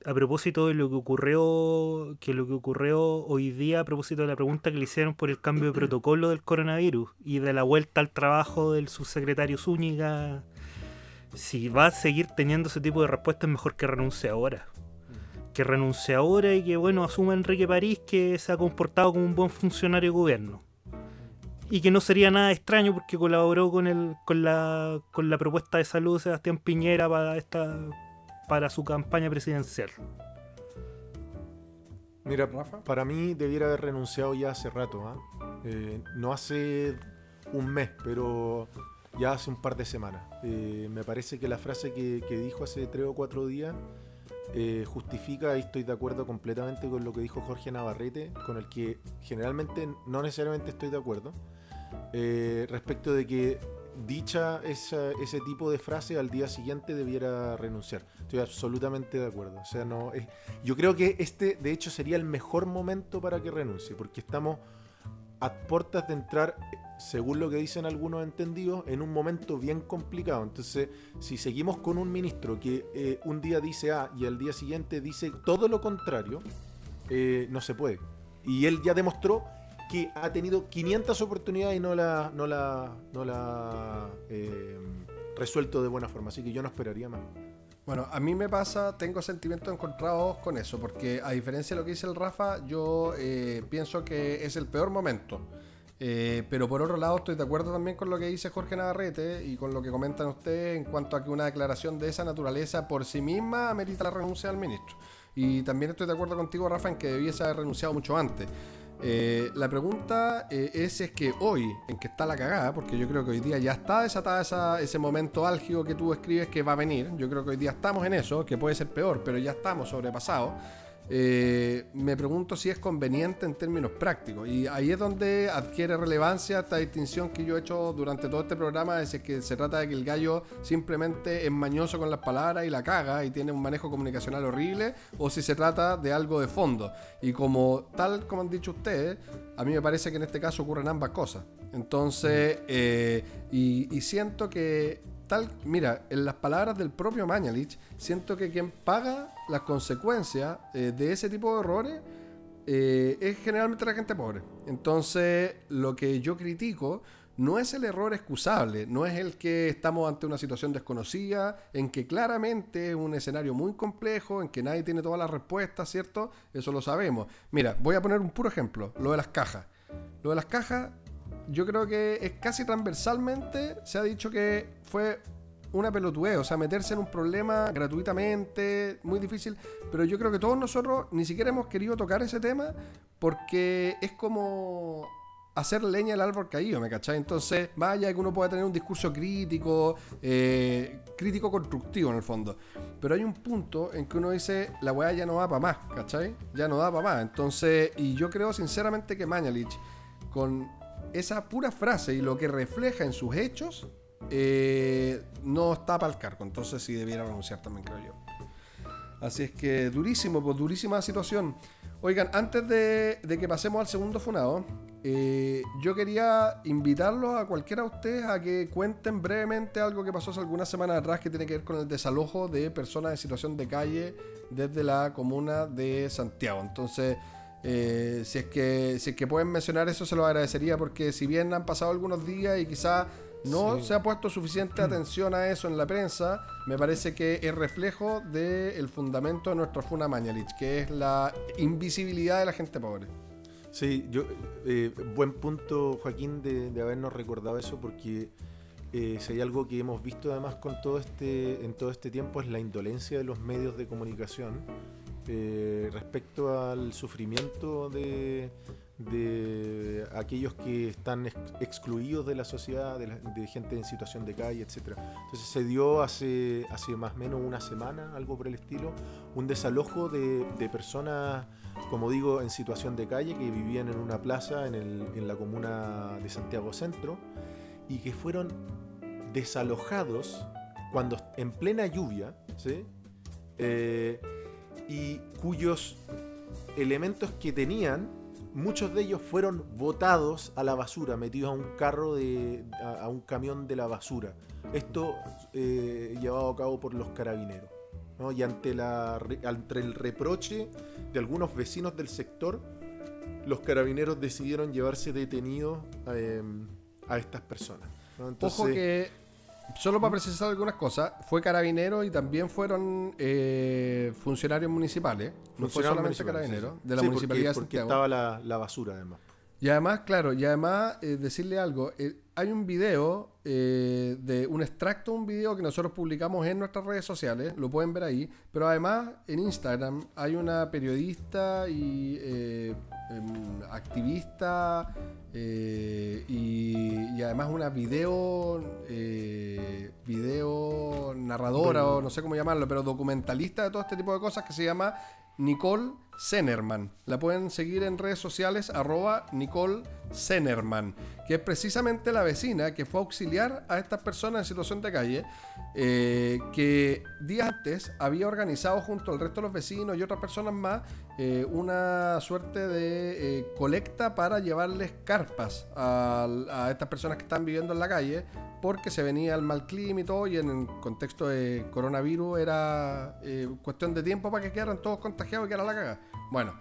a propósito de lo que ocurrió, que lo que ocurrió hoy día a propósito de la pregunta que le hicieron por el cambio de protocolo del coronavirus y de la vuelta al trabajo del subsecretario Zúñiga, si va a seguir teniendo ese tipo de respuestas, mejor que renuncie ahora. Que renuncie ahora y que bueno, asuma Enrique París que se ha comportado como un buen funcionario de gobierno. Y que no sería nada extraño porque colaboró con el, con la, con la propuesta de salud de Sebastián Piñera para esta para su campaña presidencial. Mira, Rafa. para mí debiera haber renunciado ya hace rato. ¿ah? Eh, no hace un mes, pero ya hace un par de semanas. Eh, me parece que la frase que, que dijo hace tres o cuatro días eh, justifica, y estoy de acuerdo completamente con lo que dijo Jorge Navarrete, con el que generalmente no necesariamente estoy de acuerdo, eh, respecto de que dicha esa- ese tipo de frase al día siguiente debiera renunciar. Estoy absolutamente de acuerdo. O sea, no yo creo que este, de hecho, sería el mejor momento para que renuncie, porque estamos a puertas de entrar, según lo que dicen algunos entendidos, en un momento bien complicado. Entonces, si seguimos con un ministro que eh, un día dice A y al día siguiente dice todo lo contrario, eh, no se puede. Y él ya demostró que ha tenido 500 oportunidades y no la, no la, no la eh, resuelto de buena forma. Así que yo no esperaría más. Bueno, a mí me pasa, tengo sentimientos encontrados con eso, porque a diferencia de lo que dice el Rafa, yo eh, pienso que es el peor momento. Eh, pero por otro lado estoy de acuerdo también con lo que dice Jorge Navarrete y con lo que comentan ustedes en cuanto a que una declaración de esa naturaleza por sí misma amerita la renuncia del ministro. Y también estoy de acuerdo contigo, Rafa, en que debiese haber renunciado mucho antes. Eh, la pregunta eh, es es que hoy, en que está la cagada, porque yo creo que hoy día ya está desatada esa- ese momento álgido que tú escribes que va a venir, yo creo que hoy día estamos en eso, que puede ser peor, pero ya estamos sobrepasados. Eh, me pregunto si es conveniente en términos prácticos. Y ahí es donde adquiere relevancia esta distinción que yo he hecho durante todo este programa, es que se trata de que el gallo simplemente es mañoso con las palabras y la caga y tiene un manejo comunicacional horrible, o si se trata de algo de fondo. Y como tal, como han dicho ustedes, a mí me parece que en este caso ocurren ambas cosas. Entonces, eh, y, y siento que mira, en las palabras del propio Mañalich, siento que quien paga las consecuencias eh, de ese tipo de errores eh, es generalmente la gente pobre. Entonces, lo que yo critico no es el error excusable, no es el que estamos ante una situación desconocida, en que claramente es un escenario muy complejo, en que nadie tiene todas las respuestas, ¿cierto? Eso lo sabemos. Mira, voy a poner un puro ejemplo, lo de las cajas. Lo de las cajas, yo creo que es casi transversalmente, se ha dicho que fue una pelotudez, o sea, meterse en un problema gratuitamente, muy difícil, pero yo creo que todos nosotros ni siquiera hemos querido tocar ese tema porque es como hacer leña al árbol caído, ¿me cachai? Entonces, vaya que uno pueda tener un discurso crítico, eh, crítico constructivo en el fondo, pero hay un punto en que uno dice, la weá ya no da para más, ¿cachai? Ya no da para más, entonces, y yo creo sinceramente que Mañalich, con esa pura frase y lo que refleja en sus hechos, eh, no está para el cargo. Entonces sí debiera renunciar también, creo yo. Así es que durísimo, pues durísima situación. Oigan, antes de, que pasemos al segundo funado, eh, yo quería invitarlos a cualquiera de ustedes a que cuenten brevemente algo que pasó hace algunas semanas atrás que tiene que ver con el desalojo de personas en situación de calle desde la comuna de Santiago. Entonces, eh, si, es que, si es que pueden mencionar eso, se lo agradecería porque si bien han pasado algunos días y quizás no Sí. se ha puesto suficiente atención a eso en la prensa, me parece que es reflejo del fundamento de nuestra Funa Mañalich, que es la invisibilidad de la gente pobre. Sí, yo, eh, buen punto, Joaquín, de, de habernos recordado eso, porque eh, si hay algo que hemos visto además con todo este, en todo este tiempo es la indolencia de los medios de comunicación eh, respecto al sufrimiento de, aquellos que están ex- excluidos de la sociedad, de, gente en situación de calle, etc. Entonces se dio hace, más o menos una semana, algo por el estilo, un desalojo de, personas como digo, en situación de calle, que vivían en una plaza en la comuna de Santiago Centro y que fueron desalojados cuando en plena lluvia, ¿sí? Eh, y cuyos elementos que tenían, muchos de ellos fueron botados a la basura, metidos a un carro de, a, a un camión de la basura. Esto eh, llevado a cabo por los carabineros. ¿no? y ante, la, ante el reproche de algunos vecinos del sector, los carabineros decidieron llevarse detenidos eh, a estas personas. ¿no? Entonces, Ojo que, solo para precisar algunas cosas, fue carabinero y también fueron eh, funcionarios municipales. No fue solamente carabinero, sí, sí. de la Sí, municipalidad de porque, Santiago. estaba la, la basura además. Y además, claro, y además eh, decirle algo, eh, hay un video, eh, de un extracto de un video que nosotros publicamos en nuestras redes sociales, lo pueden ver ahí, pero además en Instagram hay una periodista y eh, em, activista eh, y, y además una video, eh, video narradora o no sé cómo llamarlo, pero documentalista de todo este tipo de cosas que se llama Nicole Zenerman. La pueden seguir en redes sociales, arroba Nicole Zenerman, que es precisamente la vecina que fue auxiliar a estas personas en situación de calle, eh, que días antes había organizado junto al resto de los vecinos y otras personas más eh, una suerte de eh, colecta para llevarles carpas a, estas personas que están viviendo en la calle porque se venía el mal clima y todo y en el contexto de coronavirus era eh, cuestión de tiempo para que quedaran todos contagiados y que era la caga. Bueno,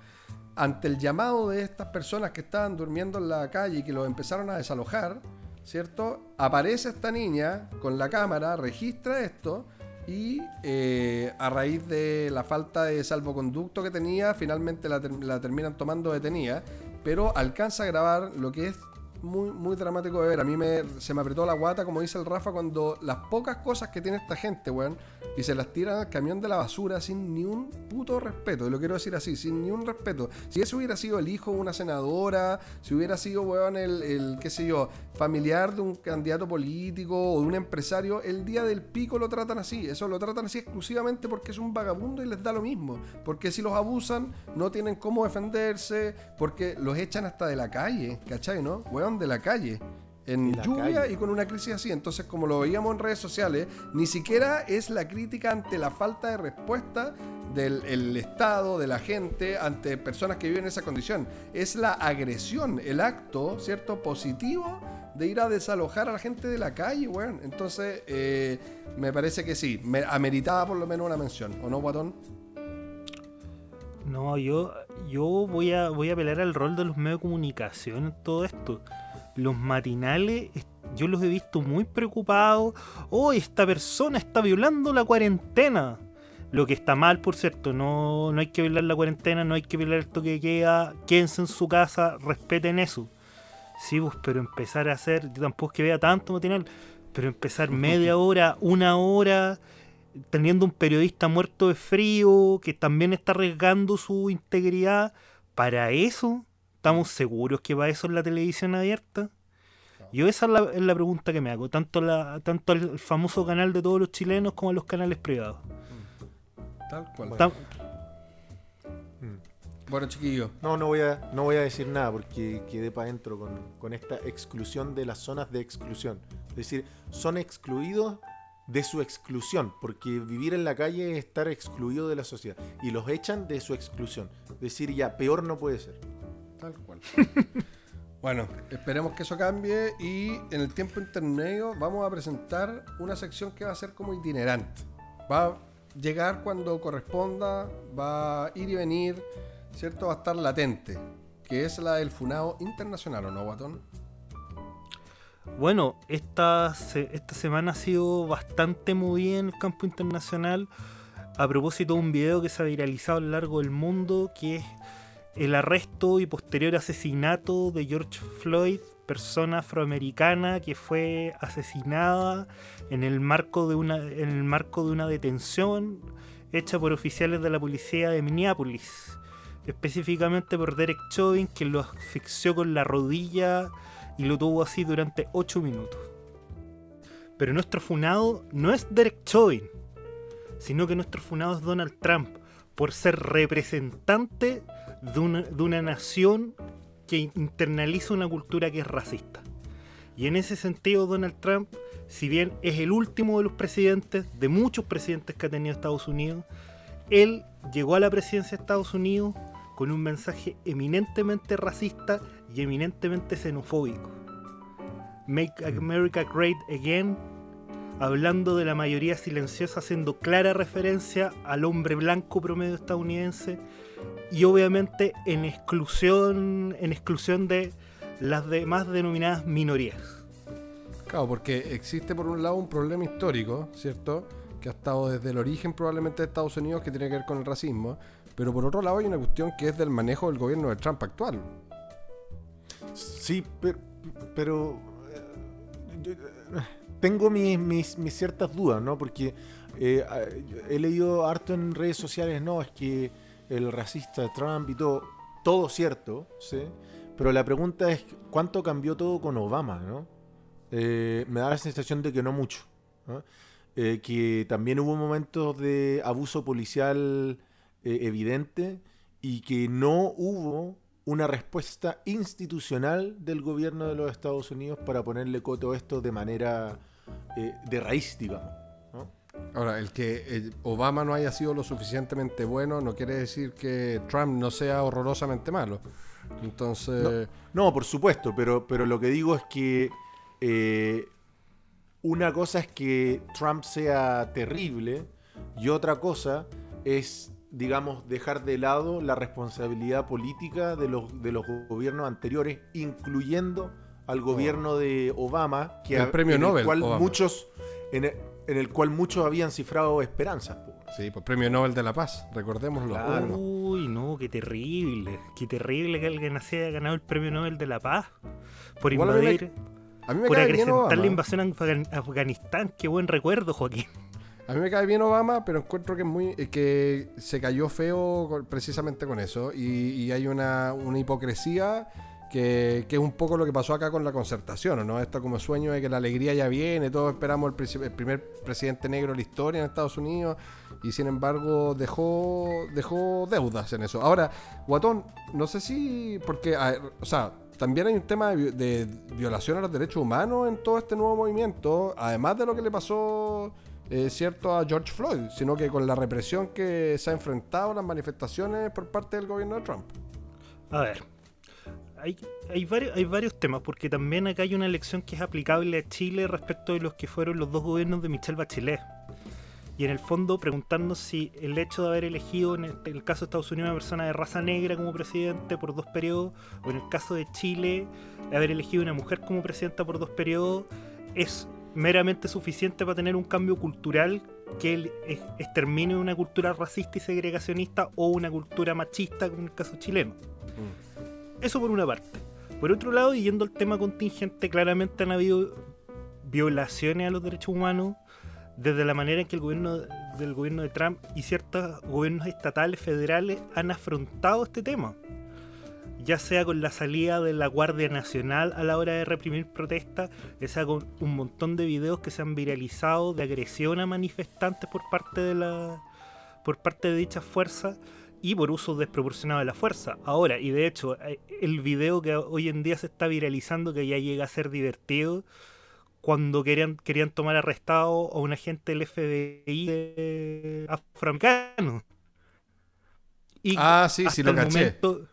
ante el llamado de estas personas que estaban durmiendo en la calle y que los empezaron a desalojar, ¿cierto? Aparece esta niña con la cámara, registra esto y eh, a raíz de la falta de salvoconducto que tenía, finalmente la, la terminan tomando detenida, pero alcanza a grabar lo que es muy, muy dramático de ver. A mí me, se me apretó la guata, como dice el Rafa, cuando las pocas cosas que tiene esta gente, weón, y se las tiran al camión de la basura sin ni un puto respeto. Y lo quiero decir así, sin ni un respeto. Si eso hubiera sido el hijo de una senadora, si hubiera sido, weón, el, el qué sé yo, familiar de un candidato político o de un empresario, el día del pico lo tratan así. Eso lo tratan así exclusivamente porque es un vagabundo y les da lo mismo. Porque si los abusan, no tienen cómo defenderse, porque los echan hasta de la calle, ¿cachai, no? Weón, de la calle. En la lluvia calle. y con una crisis así. Entonces, como lo veíamos en redes sociales, ni siquiera es la crítica ante la falta de respuesta del el Estado, de la gente, ante personas que viven en esa condición. Es la agresión, el acto, ¿cierto? Positivo de ir a desalojar a la gente de la calle, weón. Entonces, eh, me parece que sí, me ameritaba por lo menos una mención, ¿o no, Guatón? No, yo, yo voy a voy a apelar al rol de los medios de comunicación en todo esto. Los matinales, es- yo los he visto muy preocupados. Oh, esta persona está violando la cuarentena. Lo que está mal, por cierto, no, no hay que violar la cuarentena, no hay que violar el toque de queda, quédense en su casa, respeten eso. Sí, pues, pero empezar a hacer, yo tampoco es que vea tanto matinal, pero empezar media hora, una hora, teniendo un periodista muerto de frío, que también está arriesgando su integridad, para eso, ¿estamos seguros que va eso en la televisión abierta? Yo esa es la, es la pregunta que me hago, tanto, la, tanto al famoso canal de todos los chilenos como a los canales privados. Tal cual. Bueno. Tam- Mm. Bueno, chiquillos. No, no voy a, no voy a decir nada porque quedé para adentro con, con esta exclusión de las zonas de exclusión. Es decir, son excluidos de su exclusión, porque vivir en la calle es estar excluido de la sociedad. Y los echan de su exclusión. Es decir, ya, peor no puede ser. Tal cual. bueno, esperemos que eso cambie y en el tiempo intermedio vamos a presentar una sección que va a ser como itinerante. Va a llegar cuando corresponda, va a ir y venir, ¿cierto? Va a estar latente, que es la del Funado Internacional, ¿o no, Guatón? Bueno, esta, esta semana ha sido bastante movida en el campo internacional a propósito de un video que se ha viralizado a lo largo del mundo, que es el arresto y posterior asesinato de George Floyd, persona afroamericana que fue asesinada en el marco de una, en el marco de una detención hecha por oficiales de la policía de Minneapolis, específicamente por Derek Chauvin, que lo asfixió con la rodilla y lo tuvo así durante 8 minutos. Pero nuestro funado no es Derek Chauvin, sino que nuestro funado es Donald Trump, por ser representante de una, de una nación que internaliza una cultura que es racista. Y en ese sentido, Donald Trump, si bien es el último de los presidentes, de muchos presidentes que ha tenido Estados Unidos, él llegó a la presidencia de Estados Unidos con un mensaje eminentemente racista y eminentemente xenofóbico. Make America Great Again hablando de la mayoría silenciosa, haciendo clara referencia al hombre blanco promedio estadounidense y obviamente en exclusión, en exclusión de las demás denominadas minorías. Claro, porque existe por un lado un problema histórico, ¿cierto? Que ha estado desde el origen probablemente de Estados Unidos que tiene que ver con el racismo, pero por otro lado hay una cuestión que es del manejo del gobierno de Trump actual. Sí, pero, pero eh, tengo mis, mis, mis ciertas dudas, ¿no? Porque eh, he leído harto en redes sociales, no, es que el racista Trump y todo, todo cierto, ¿sí? Pero la pregunta es, ¿cuánto cambió todo con Obama, no? Eh, me da la sensación de que no mucho. ¿no? Eh, que también hubo momentos de abuso policial eh, evidente y que no hubo una respuesta institucional del gobierno de los Estados Unidos para ponerle coto a esto de manera eh, de raíz, digamos. Ahora, el que Obama no haya sido lo suficientemente bueno no quiere decir que Trump no sea horrorosamente malo. Entonces, No, por supuesto, pero, pero lo que digo es que eh, una cosa es que Trump sea terrible y otra cosa es, digamos, dejar de lado la responsabilidad política de los, de los gobiernos anteriores, incluyendo al gobierno de Obama, que El ha- premio en Nobel, el cual Obama. muchos en el, en el cual muchos habían cifrado esperanzas. sí, pues premio Nobel de la Paz, recordémoslo. Claro. Uy, no, qué terrible. Qué terrible que alguien así haya ganado el premio Nobel de la Paz por Igual a mí me- invadir, A mí me por bien acrecentar la invasión a Afgan- Afganistán. Qué buen recuerdo, Joaquín. A mí me cae bien Obama, pero encuentro que es muy eh, que se cayó feo precisamente con eso. Y, y hay una, una hipocresía que, es un poco lo que pasó acá con la concertación, ¿no? Esto como sueño de que la alegría ya viene, todos esperamos el, primer presidente negro de la historia en Estados Unidos, y sin embargo dejó, dejó deudas en eso. Ahora, Guatón, no sé si, porque, o sea, también hay un tema de, de violación a los derechos humanos en todo este nuevo movimiento, además de lo que le pasó eh, cierto a George Floyd, sino que con la represión que se ha enfrentado las manifestaciones por parte del gobierno de Trump. A ver, hay, hay, varios, hay varios temas, porque también acá hay una elección que es aplicable a Chile respecto de los que fueron los dos gobiernos de Michelle Bachelet. Y en el fondo preguntarnos si el hecho de haber elegido, en este- el caso de Estados Unidos, una persona de raza negra como presidente por dos periodos, o en el caso de Chile, haber elegido una mujer como presidenta por dos periodos, es meramente suficiente para tener un cambio cultural que extermine una cultura racista y segregacionista o una cultura machista, como en el caso chileno. Eso por una parte. Por otro lado, y yendo al tema contingente, claramente han habido violaciones a los derechos humanos desde la manera en que el gobierno del gobierno de Trump y ciertos gobiernos estatales federales han afrontado este tema. Ya sea con la salida de la Guardia Nacional a la hora de reprimir protestas, ya sea con un montón de videos que se han viralizado de agresión a manifestantes por parte de la por parte de dichas fuerzas y por uso desproporcionado de la fuerza. Ahora, y de hecho, eh, el video que hoy en día se está viralizando, que ya llega a ser divertido, cuando querían, querían tomar arrestado a un agente del FBI afroamericano. Y Ah, sí, sí, lo caché. momento-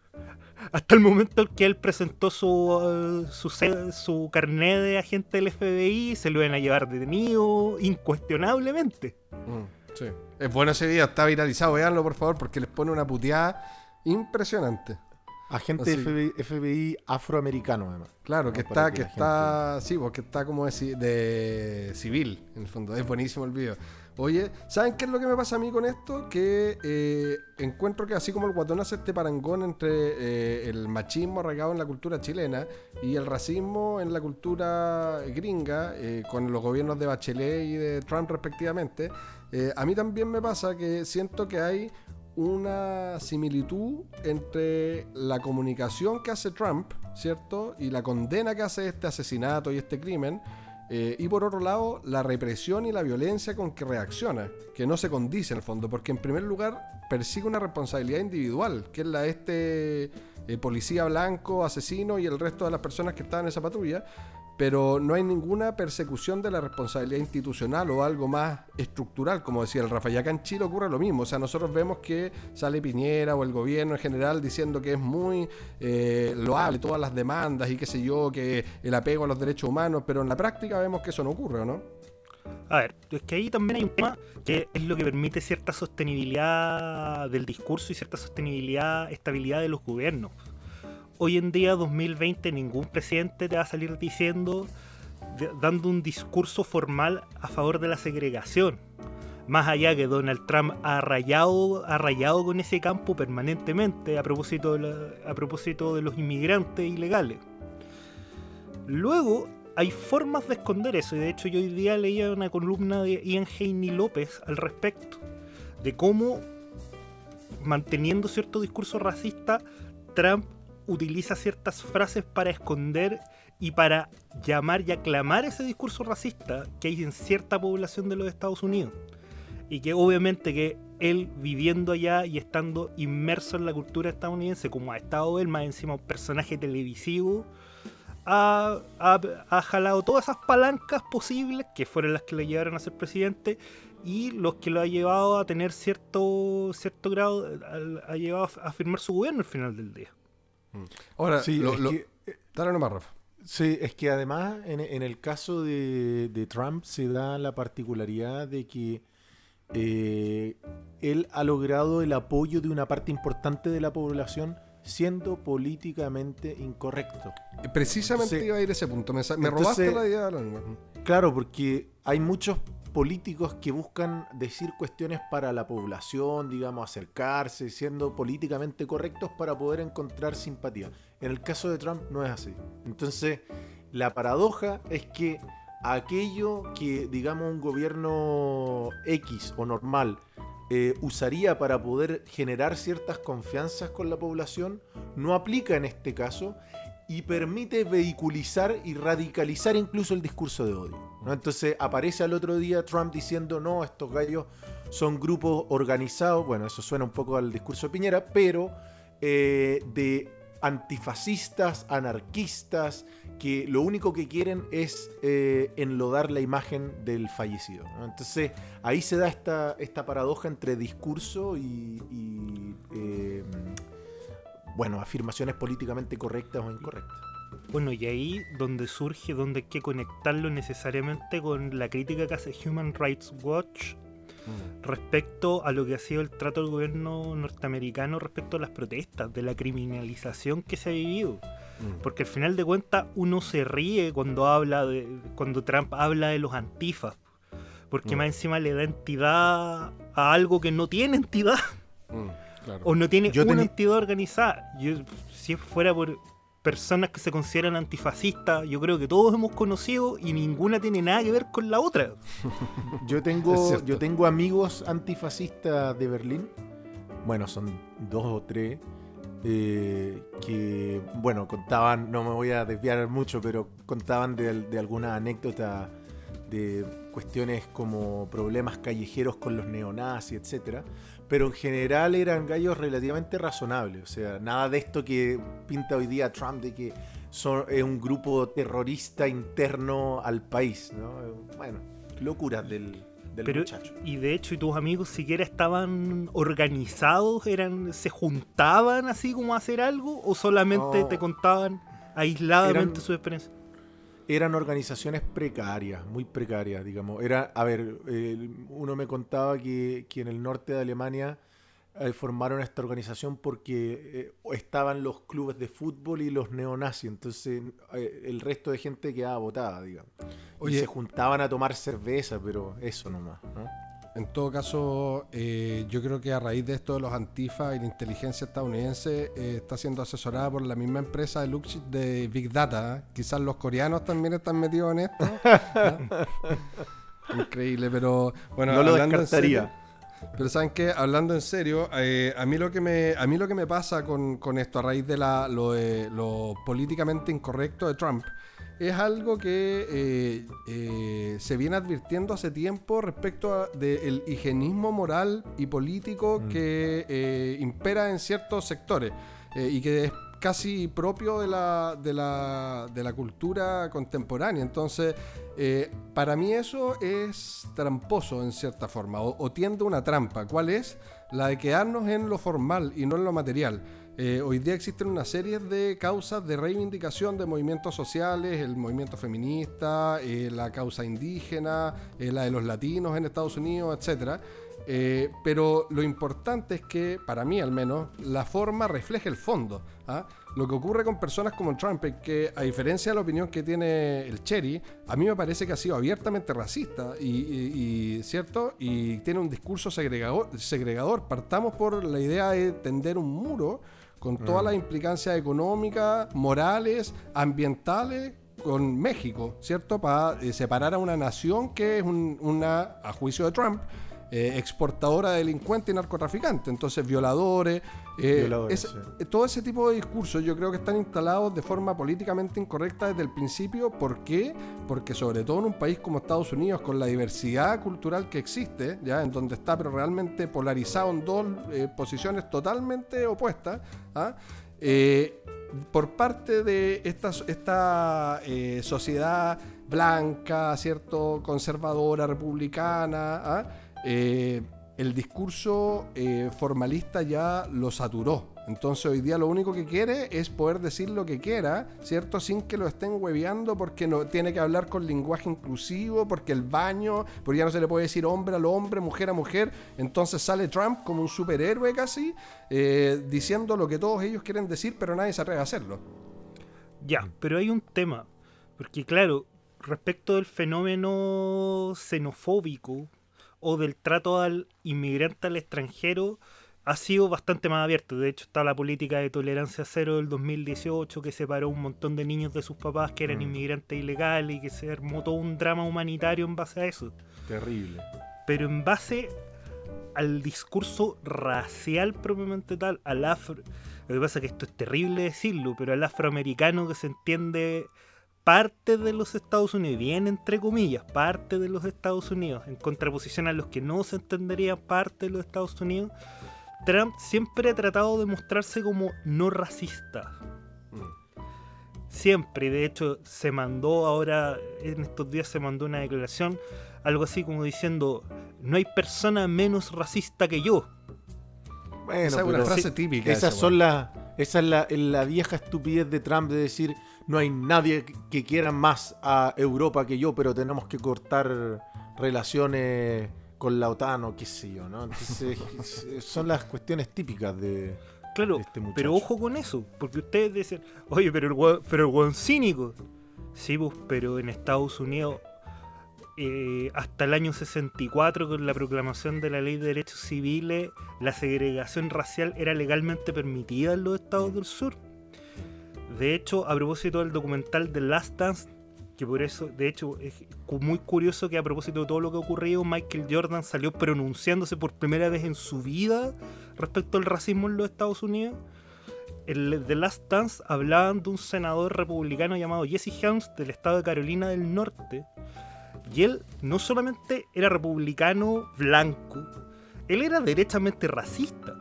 hasta el momento en que él presentó su, eh, su, su carnet de agente del FBI, se lo iban a llevar detenido incuestionablemente. Mm, sí. Es bueno ese video, está viralizado, véanlo por favor, porque les pone una puteada impresionante. Agente Así. FBI, FBI afroamericano, además. Claro, No, que está, que que está, sí, porque está como de, de civil, en el fondo. Es buenísimo el video. Oye, ¿saben qué es lo que me pasa a mí con esto? Que eh, encuentro que así como el guatón hace este parangón entre eh, el machismo arraigado en la cultura chilena y el racismo en la cultura gringa, eh, con los gobiernos de Bachelet y de Trump respectivamente, eh, a mí también me pasa que siento que hay una similitud entre la comunicación que hace Trump, ¿cierto? Y la condena que hace este asesinato y este crimen. eh, y por otro lado, la represión y la violencia con que reacciona, que no se condice en el fondo, porque en primer lugar persigue una responsabilidad individual, que es la de este eh, policía blanco, asesino y el resto de las personas que estaban en esa patrulla, pero no hay ninguna persecución de la responsabilidad institucional o algo más estructural, como decía el Rafa. Y acá en Chile ocurre lo mismo, o sea, nosotros vemos que sale Piñera o el gobierno en general diciendo que es muy eh, loable todas las demandas y qué sé yo, que el apego a los derechos humanos, pero en la práctica vemos que eso no ocurre, ¿o no? A ver, es que ahí también hay un tema que es lo que permite cierta sostenibilidad del discurso y cierta sostenibilidad, estabilidad de los gobiernos. Hoy en día, 2020, ningún presidente te va a salir diciendo, dando un discurso formal a favor de la segregación. Más allá que Donald Trump ha rayado, ha rayado con ese campo permanentemente a propósito de, a propósito de los inmigrantes ilegales. Luego, hay formas de esconder eso, y de hecho yo hoy día leía una columna de Ian Haney López al respecto, de cómo, manteniendo cierto discurso racista, Trump utiliza ciertas frases para esconder y para llamar y aclamar ese discurso racista que hay en cierta población de los Estados Unidos. Y que obviamente que él viviendo allá y estando inmerso en la cultura estadounidense, como ha estado él, más encima un personaje televisivo, ha, ha- ha jalado todas esas palancas posibles que fueron las que le llevaron a ser presidente y los que lo ha llevado a tener cierto cierto grado, ha llevado a firmar su gobierno al final del día. Ahora, Sí, lo- lo- que- dale nomás, Rafa. Sí, es que además en, en el caso de, de Trump se da la particularidad de que eh, él ha logrado el apoyo de una parte importante de la población siendo políticamente incorrecto. Precisamente Entonces- iba a ir a ese punto. Me, me entonces- robaste la idea de la lengua. Claro, porque hay muchos políticos que buscan decir cuestiones para la población, digamos, acercarse, siendo políticamente correctos para poder encontrar simpatía. En el caso de Trump no es así. Entonces, la paradoja es que aquello que, digamos, un gobierno X o normal eh, usaría para poder generar ciertas confianzas con la población, no aplica en este caso y permite vehiculizar y radicalizar incluso el discurso de odio. Entonces aparece al otro día Trump diciendo, no, estos gallos son grupos organizados, bueno, eso suena un poco al discurso de Piñera, pero eh, de antifascistas, anarquistas, que lo único que quieren es eh, enlodar la imagen del fallecido. Entonces ahí se da esta, esta paradoja entre discurso y, y, eh, bueno, afirmaciones políticamente correctas o incorrectas. Bueno, y ahí donde surge, donde hay que conectarlo necesariamente con la crítica que hace Human Rights Watch respecto a lo que ha sido el trato del gobierno norteamericano respecto a las protestas, de la criminalización que se ha vivido. Mm. Porque al final de cuentas uno se ríe cuando habla de cuando Trump habla de los antifas. Porque Mm. más encima le da entidad a algo que no tiene entidad Mm, claro. o no tiene Yo una entidad organizada. Yo, si fuera por personas que se consideran antifascistas, yo creo que todos hemos conocido y ninguna tiene nada que ver con la otra. Yo tengo, yo tengo amigos antifascistas de Berlín. Bueno, son dos o tres. eh, que, bueno, contaban, no me voy a desviar mucho, pero contaban de, de alguna anécdota de cuestiones como problemas callejeros con los neonazis, etcétera. Pero en general eran gallos relativamente razonables. O sea, nada de esto que pinta hoy día Trump de que son, es un grupo terrorista interno al país. ¿no? Bueno, locuras del, del Pero, muchacho. y de hecho, ¿y tus amigos siquiera estaban organizados? eran ¿Se juntaban así como a hacer algo? ¿O solamente No. te contaban aisladamente Eran- su experiencia? Eran organizaciones precarias, muy precarias, digamos. Era, a ver, eh, uno me contaba que, que en el norte de Alemania eh, formaron esta organización porque eh, estaban los clubes de fútbol y los neonazis. Entonces eh, el resto de gente quedaba votada, digamos. Oye. y se juntaban a tomar cerveza, pero eso nomás. ¿no? En todo caso, eh, yo creo que a raíz de esto de los antifa y la inteligencia estadounidense eh, está siendo asesorada por la misma empresa de Luxit de Big Data. ¿eh? Quizás los coreanos también están metidos en esto. Increíble, pero bueno, no lo descartaría. serio- pero saben qué, hablando en serio, eh, a mí lo que me a mí lo que me pasa con, con esto a raíz de la, lo, lo políticamente incorrecto de Trump es algo que eh, eh, se viene advirtiendo hace tiempo respecto del higienismo moral y político Mm. que eh, impera en ciertos sectores y que es casi propio de la, de la, de la cultura contemporánea. Entonces, para mí eso es tramposo en cierta forma, o, o tiende a una trampa. ¿Cuál es? La de quedarnos en lo formal y no en lo material. Eh, hoy día existen una serie de causas de reivindicación de movimientos sociales, el movimiento feminista, eh, la causa indígena, eh, la de los latinos en Estados Unidos. Eh, pero lo importante es que, para mí al menos, la forma refleja el fondo. ¿ah? Lo que ocurre con personas como Trump es que, a diferencia de la opinión que tiene el Cherry, a mí me parece que ha sido abiertamente racista y, y- y- ¿cierto? y tiene un discurso segregador, segregador. Partamos por la idea de tender un muro con todas las implicancias económicas, morales, ambientales con México, ¿cierto? Para eh, separar a una nación que es un- una, a juicio de Trump, eh, exportadora de delincuentes y narcotraficantes, entonces violadores, eh, Violadores, ese- sí. eh, todo ese tipo de discursos yo creo que están instalados de forma políticamente incorrecta desde el principio. ¿Por qué? Porque sobre todo en un país como Estados Unidos, con la diversidad cultural que existe, ya en donde está pero realmente polarizado en dos eh, posiciones totalmente opuestas, ¿ah? Por parte de esta, esta eh, sociedad blanca, ¿cierto? conservadora, republicana, ¿ah? Eh, el discurso eh, formalista ya lo saturó. Entonces hoy día lo único que quiere es poder decir lo que quiera, ¿cierto? Sin que lo estén hueveando porque no tiene que hablar con lenguaje inclusivo, porque el baño, porque ya no se le puede decir hombre al hombre, mujer a mujer. Entonces sale Trump como un superhéroe casi, eh, diciendo lo que todos ellos quieren decir, pero nadie se atreve a hacerlo. Ya, pero hay un tema. Porque claro, respecto del fenómeno xenofóbico o del trato al inmigrante al extranjero, ha sido bastante más abierto. De hecho, está la política de tolerancia cero del 2018 que separó un montón de niños de sus papás que eran Mm. inmigrantes ilegales y que se armó todo un drama humanitario en base a eso. Terrible. Pero en base al discurso racial propiamente tal, al afro. Lo que pasa es que esto es terrible decirlo, pero al afroamericano que se entiende parte de los Estados Unidos, bien entre comillas, parte de los Estados Unidos, en contraposición a los que no se entenderían parte de los Estados Unidos, Trump siempre ha tratado de mostrarse como no racista. Siempre, de hecho, se mandó ahora, en estos días se mandó una declaración, algo así como diciendo, no hay persona menos racista que yo. Bueno, Esa es una frase sí, típica. Esas esa, son las. Esa es la, la vieja estupidez de Trump de decir no hay nadie que- quiera más a Europa que yo, pero tenemos que cortar relaciones con la OTAN o qué sé yo, ¿no? Entonces, es- son las cuestiones típicas de, Claro, de este muchacho. pero ojo con eso, porque ustedes dicen, oye, pero el weón, pero el weón cínico. Sí, pues, pero en Estados Unidos, eh, hasta el año 64, con la proclamación de la Ley de Derechos Civiles, la segregación racial era legalmente permitida en los estados del sur. De hecho, a propósito del documental The Last Dance, que por eso, de hecho, es muy curioso que a propósito de todo lo que ha ocurrido, Michael Jordan salió pronunciándose por primera vez en su vida respecto al racismo en los Estados Unidos. En The Last Dance hablaban de un senador republicano llamado Jesse Helms del estado de Carolina del Norte. Y él no solamente era republicano blanco, él era derechamente racista.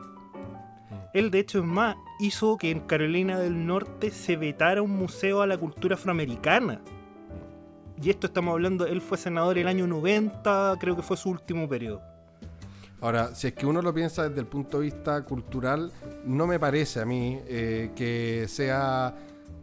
Él, de hecho, es más, hizo que en Carolina del Norte se vetara un museo a la cultura afroamericana. Y esto estamos hablando, él fue senador el año 90, creo que fue su último periodo. Ahora, si es que uno lo piensa desde el punto de vista cultural, no me parece a mí eh, que sea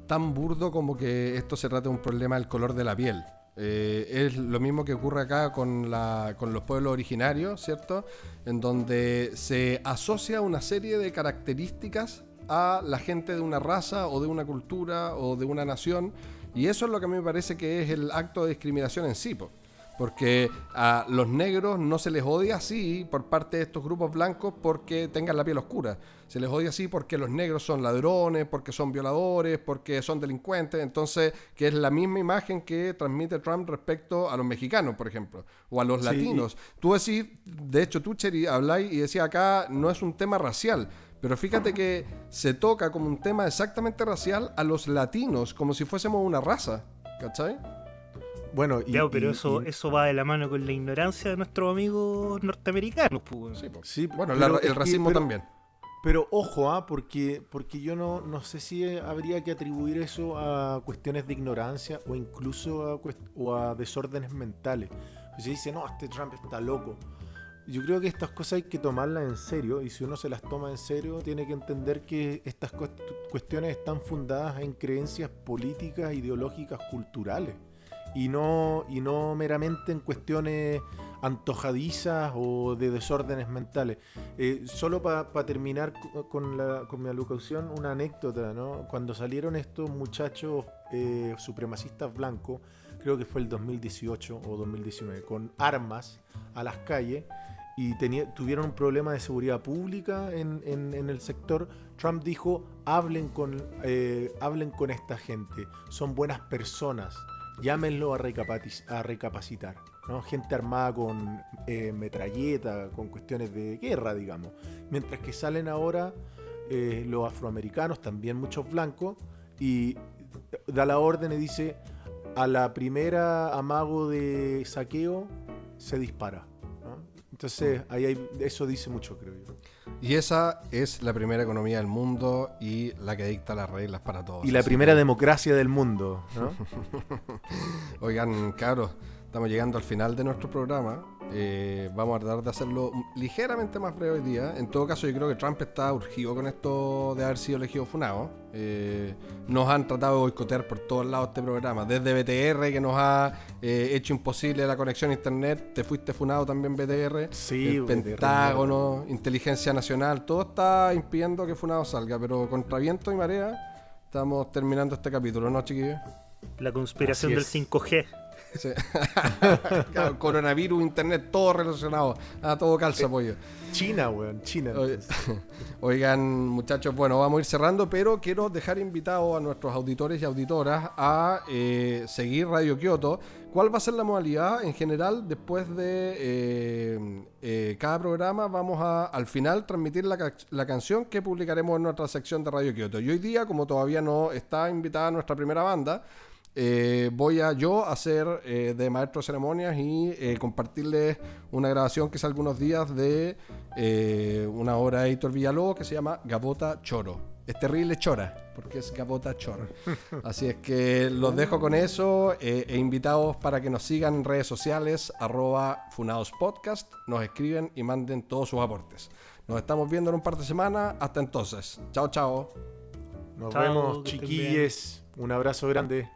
tan burdo como que esto se trate de un problema del color de la piel. Eh, es lo mismo que ocurre acá con los pueblos originarios, ¿cierto? En donde se asocia una serie de características a la gente de una raza o de una cultura o de una nación. Y eso es lo que a mí me parece que es el acto de discriminación en sí. po. Porque a los negros no se les odia así por parte de estos grupos blancos porque tengan la piel oscura. Se les odia así porque los negros son ladrones, porque son violadores, porque son delincuentes. Entonces, que es la misma imagen que transmite Trump respecto a los mexicanos, por ejemplo, o a los Sí, latinos. Tú decís, de hecho, tú, Cheri, habláis y decía acá no es un tema racial. Pero fíjate que se toca como un tema exactamente racial a los latinos, como si fuésemos una raza. ¿Cachai? Bueno, y, Claro, pero y- eso, y- eso va de la mano con la ignorancia de nuestros amigos norteamericanos. pues. Sí, sí, Bueno, pero la- el racismo pero- también. Pero ojo, ¿ah? porque, porque yo no, no sé si habría que atribuir eso a cuestiones de ignorancia o incluso a, o a desórdenes mentales. Se dice, no, este Trump está loco. Yo creo que estas cosas hay que tomarlas en serio y si uno se las toma en serio tiene que entender que estas cuest- cuestiones están fundadas en creencias políticas, ideológicas, culturales y no, y no meramente en cuestiones antojadizas o de desórdenes mentales. Eh, solo para terminar co- con, la- con mi alocución, una anécdota, ¿no? Cuando salieron estos muchachos eh, supremacistas blancos, creo que fue el 2018 o 2019, con armas a las calles y tuvieron un problema de seguridad pública en, el sector, Trump dijo, hablen con, eh, hablen con esta gente, son buenas personas, llámenlo a, recapaci- a recapacitar. Gente armada con eh, metralleta, con cuestiones de guerra, digamos. Mientras que salen ahora eh, los afroamericanos, también muchos blancos, y da la orden y dice, a la primera amago de saqueo se dispara. Entonces, ahí hay- eso dice mucho, creo yo. Y esa es la primera economía del mundo y la que dicta las reglas para todos. Y la primera que- democracia del mundo, ¿no? Oigan, cabros, estamos llegando al final de nuestro programa. Eh, vamos a tratar de hacerlo ligeramente más breve hoy día. En todo caso, yo creo que Trump está urgido con esto de haber sido elegido funado. Eh, nos han tratado de boicotear por todos lados este programa. Desde BTR, que nos ha eh, hecho imposible la conexión a internet. Te fuiste funado también BTR. Sí, el BTR, Pentágono, Inteligencia Nacional. Todo está impidiendo que funado salga. Pero contra viento y marea, estamos terminando este capítulo, ¿no, chiquillos? La conspiración Así del es. 5G. Sí. Claro, coronavirus, internet, todo relacionado. A todo calza, pollo. China, weón, China. Oigan, muchachos, bueno, vamos a ir cerrando, pero quiero dejar invitados a nuestros auditores y auditoras a eh, seguir Radio Kioto. ¿Cuál va a ser la modalidad en general? Después de eh, eh, cada programa, vamos a al final transmitir la, la canción que publicaremos en nuestra sección de Radio Kioto. Y hoy día, como todavía no está invitada nuestra primera banda, eh, voy a yo hacer eh, de maestro de ceremonias y eh, compartirles una grabación que es algunos días de eh, una obra de Héctor Villalobos que se llama Gabota Choro. Es terrible chora, porque es Gabota Choro. Así es que los dejo con eso eh, e invitados para que nos sigan en redes sociales, arroba Funados Podcast, nos escriben y manden todos sus aportes. Nos estamos viendo en un par de semanas. Hasta entonces. Chao, chao. Nos Chao, vemos, chiquilles. Un abrazo grande.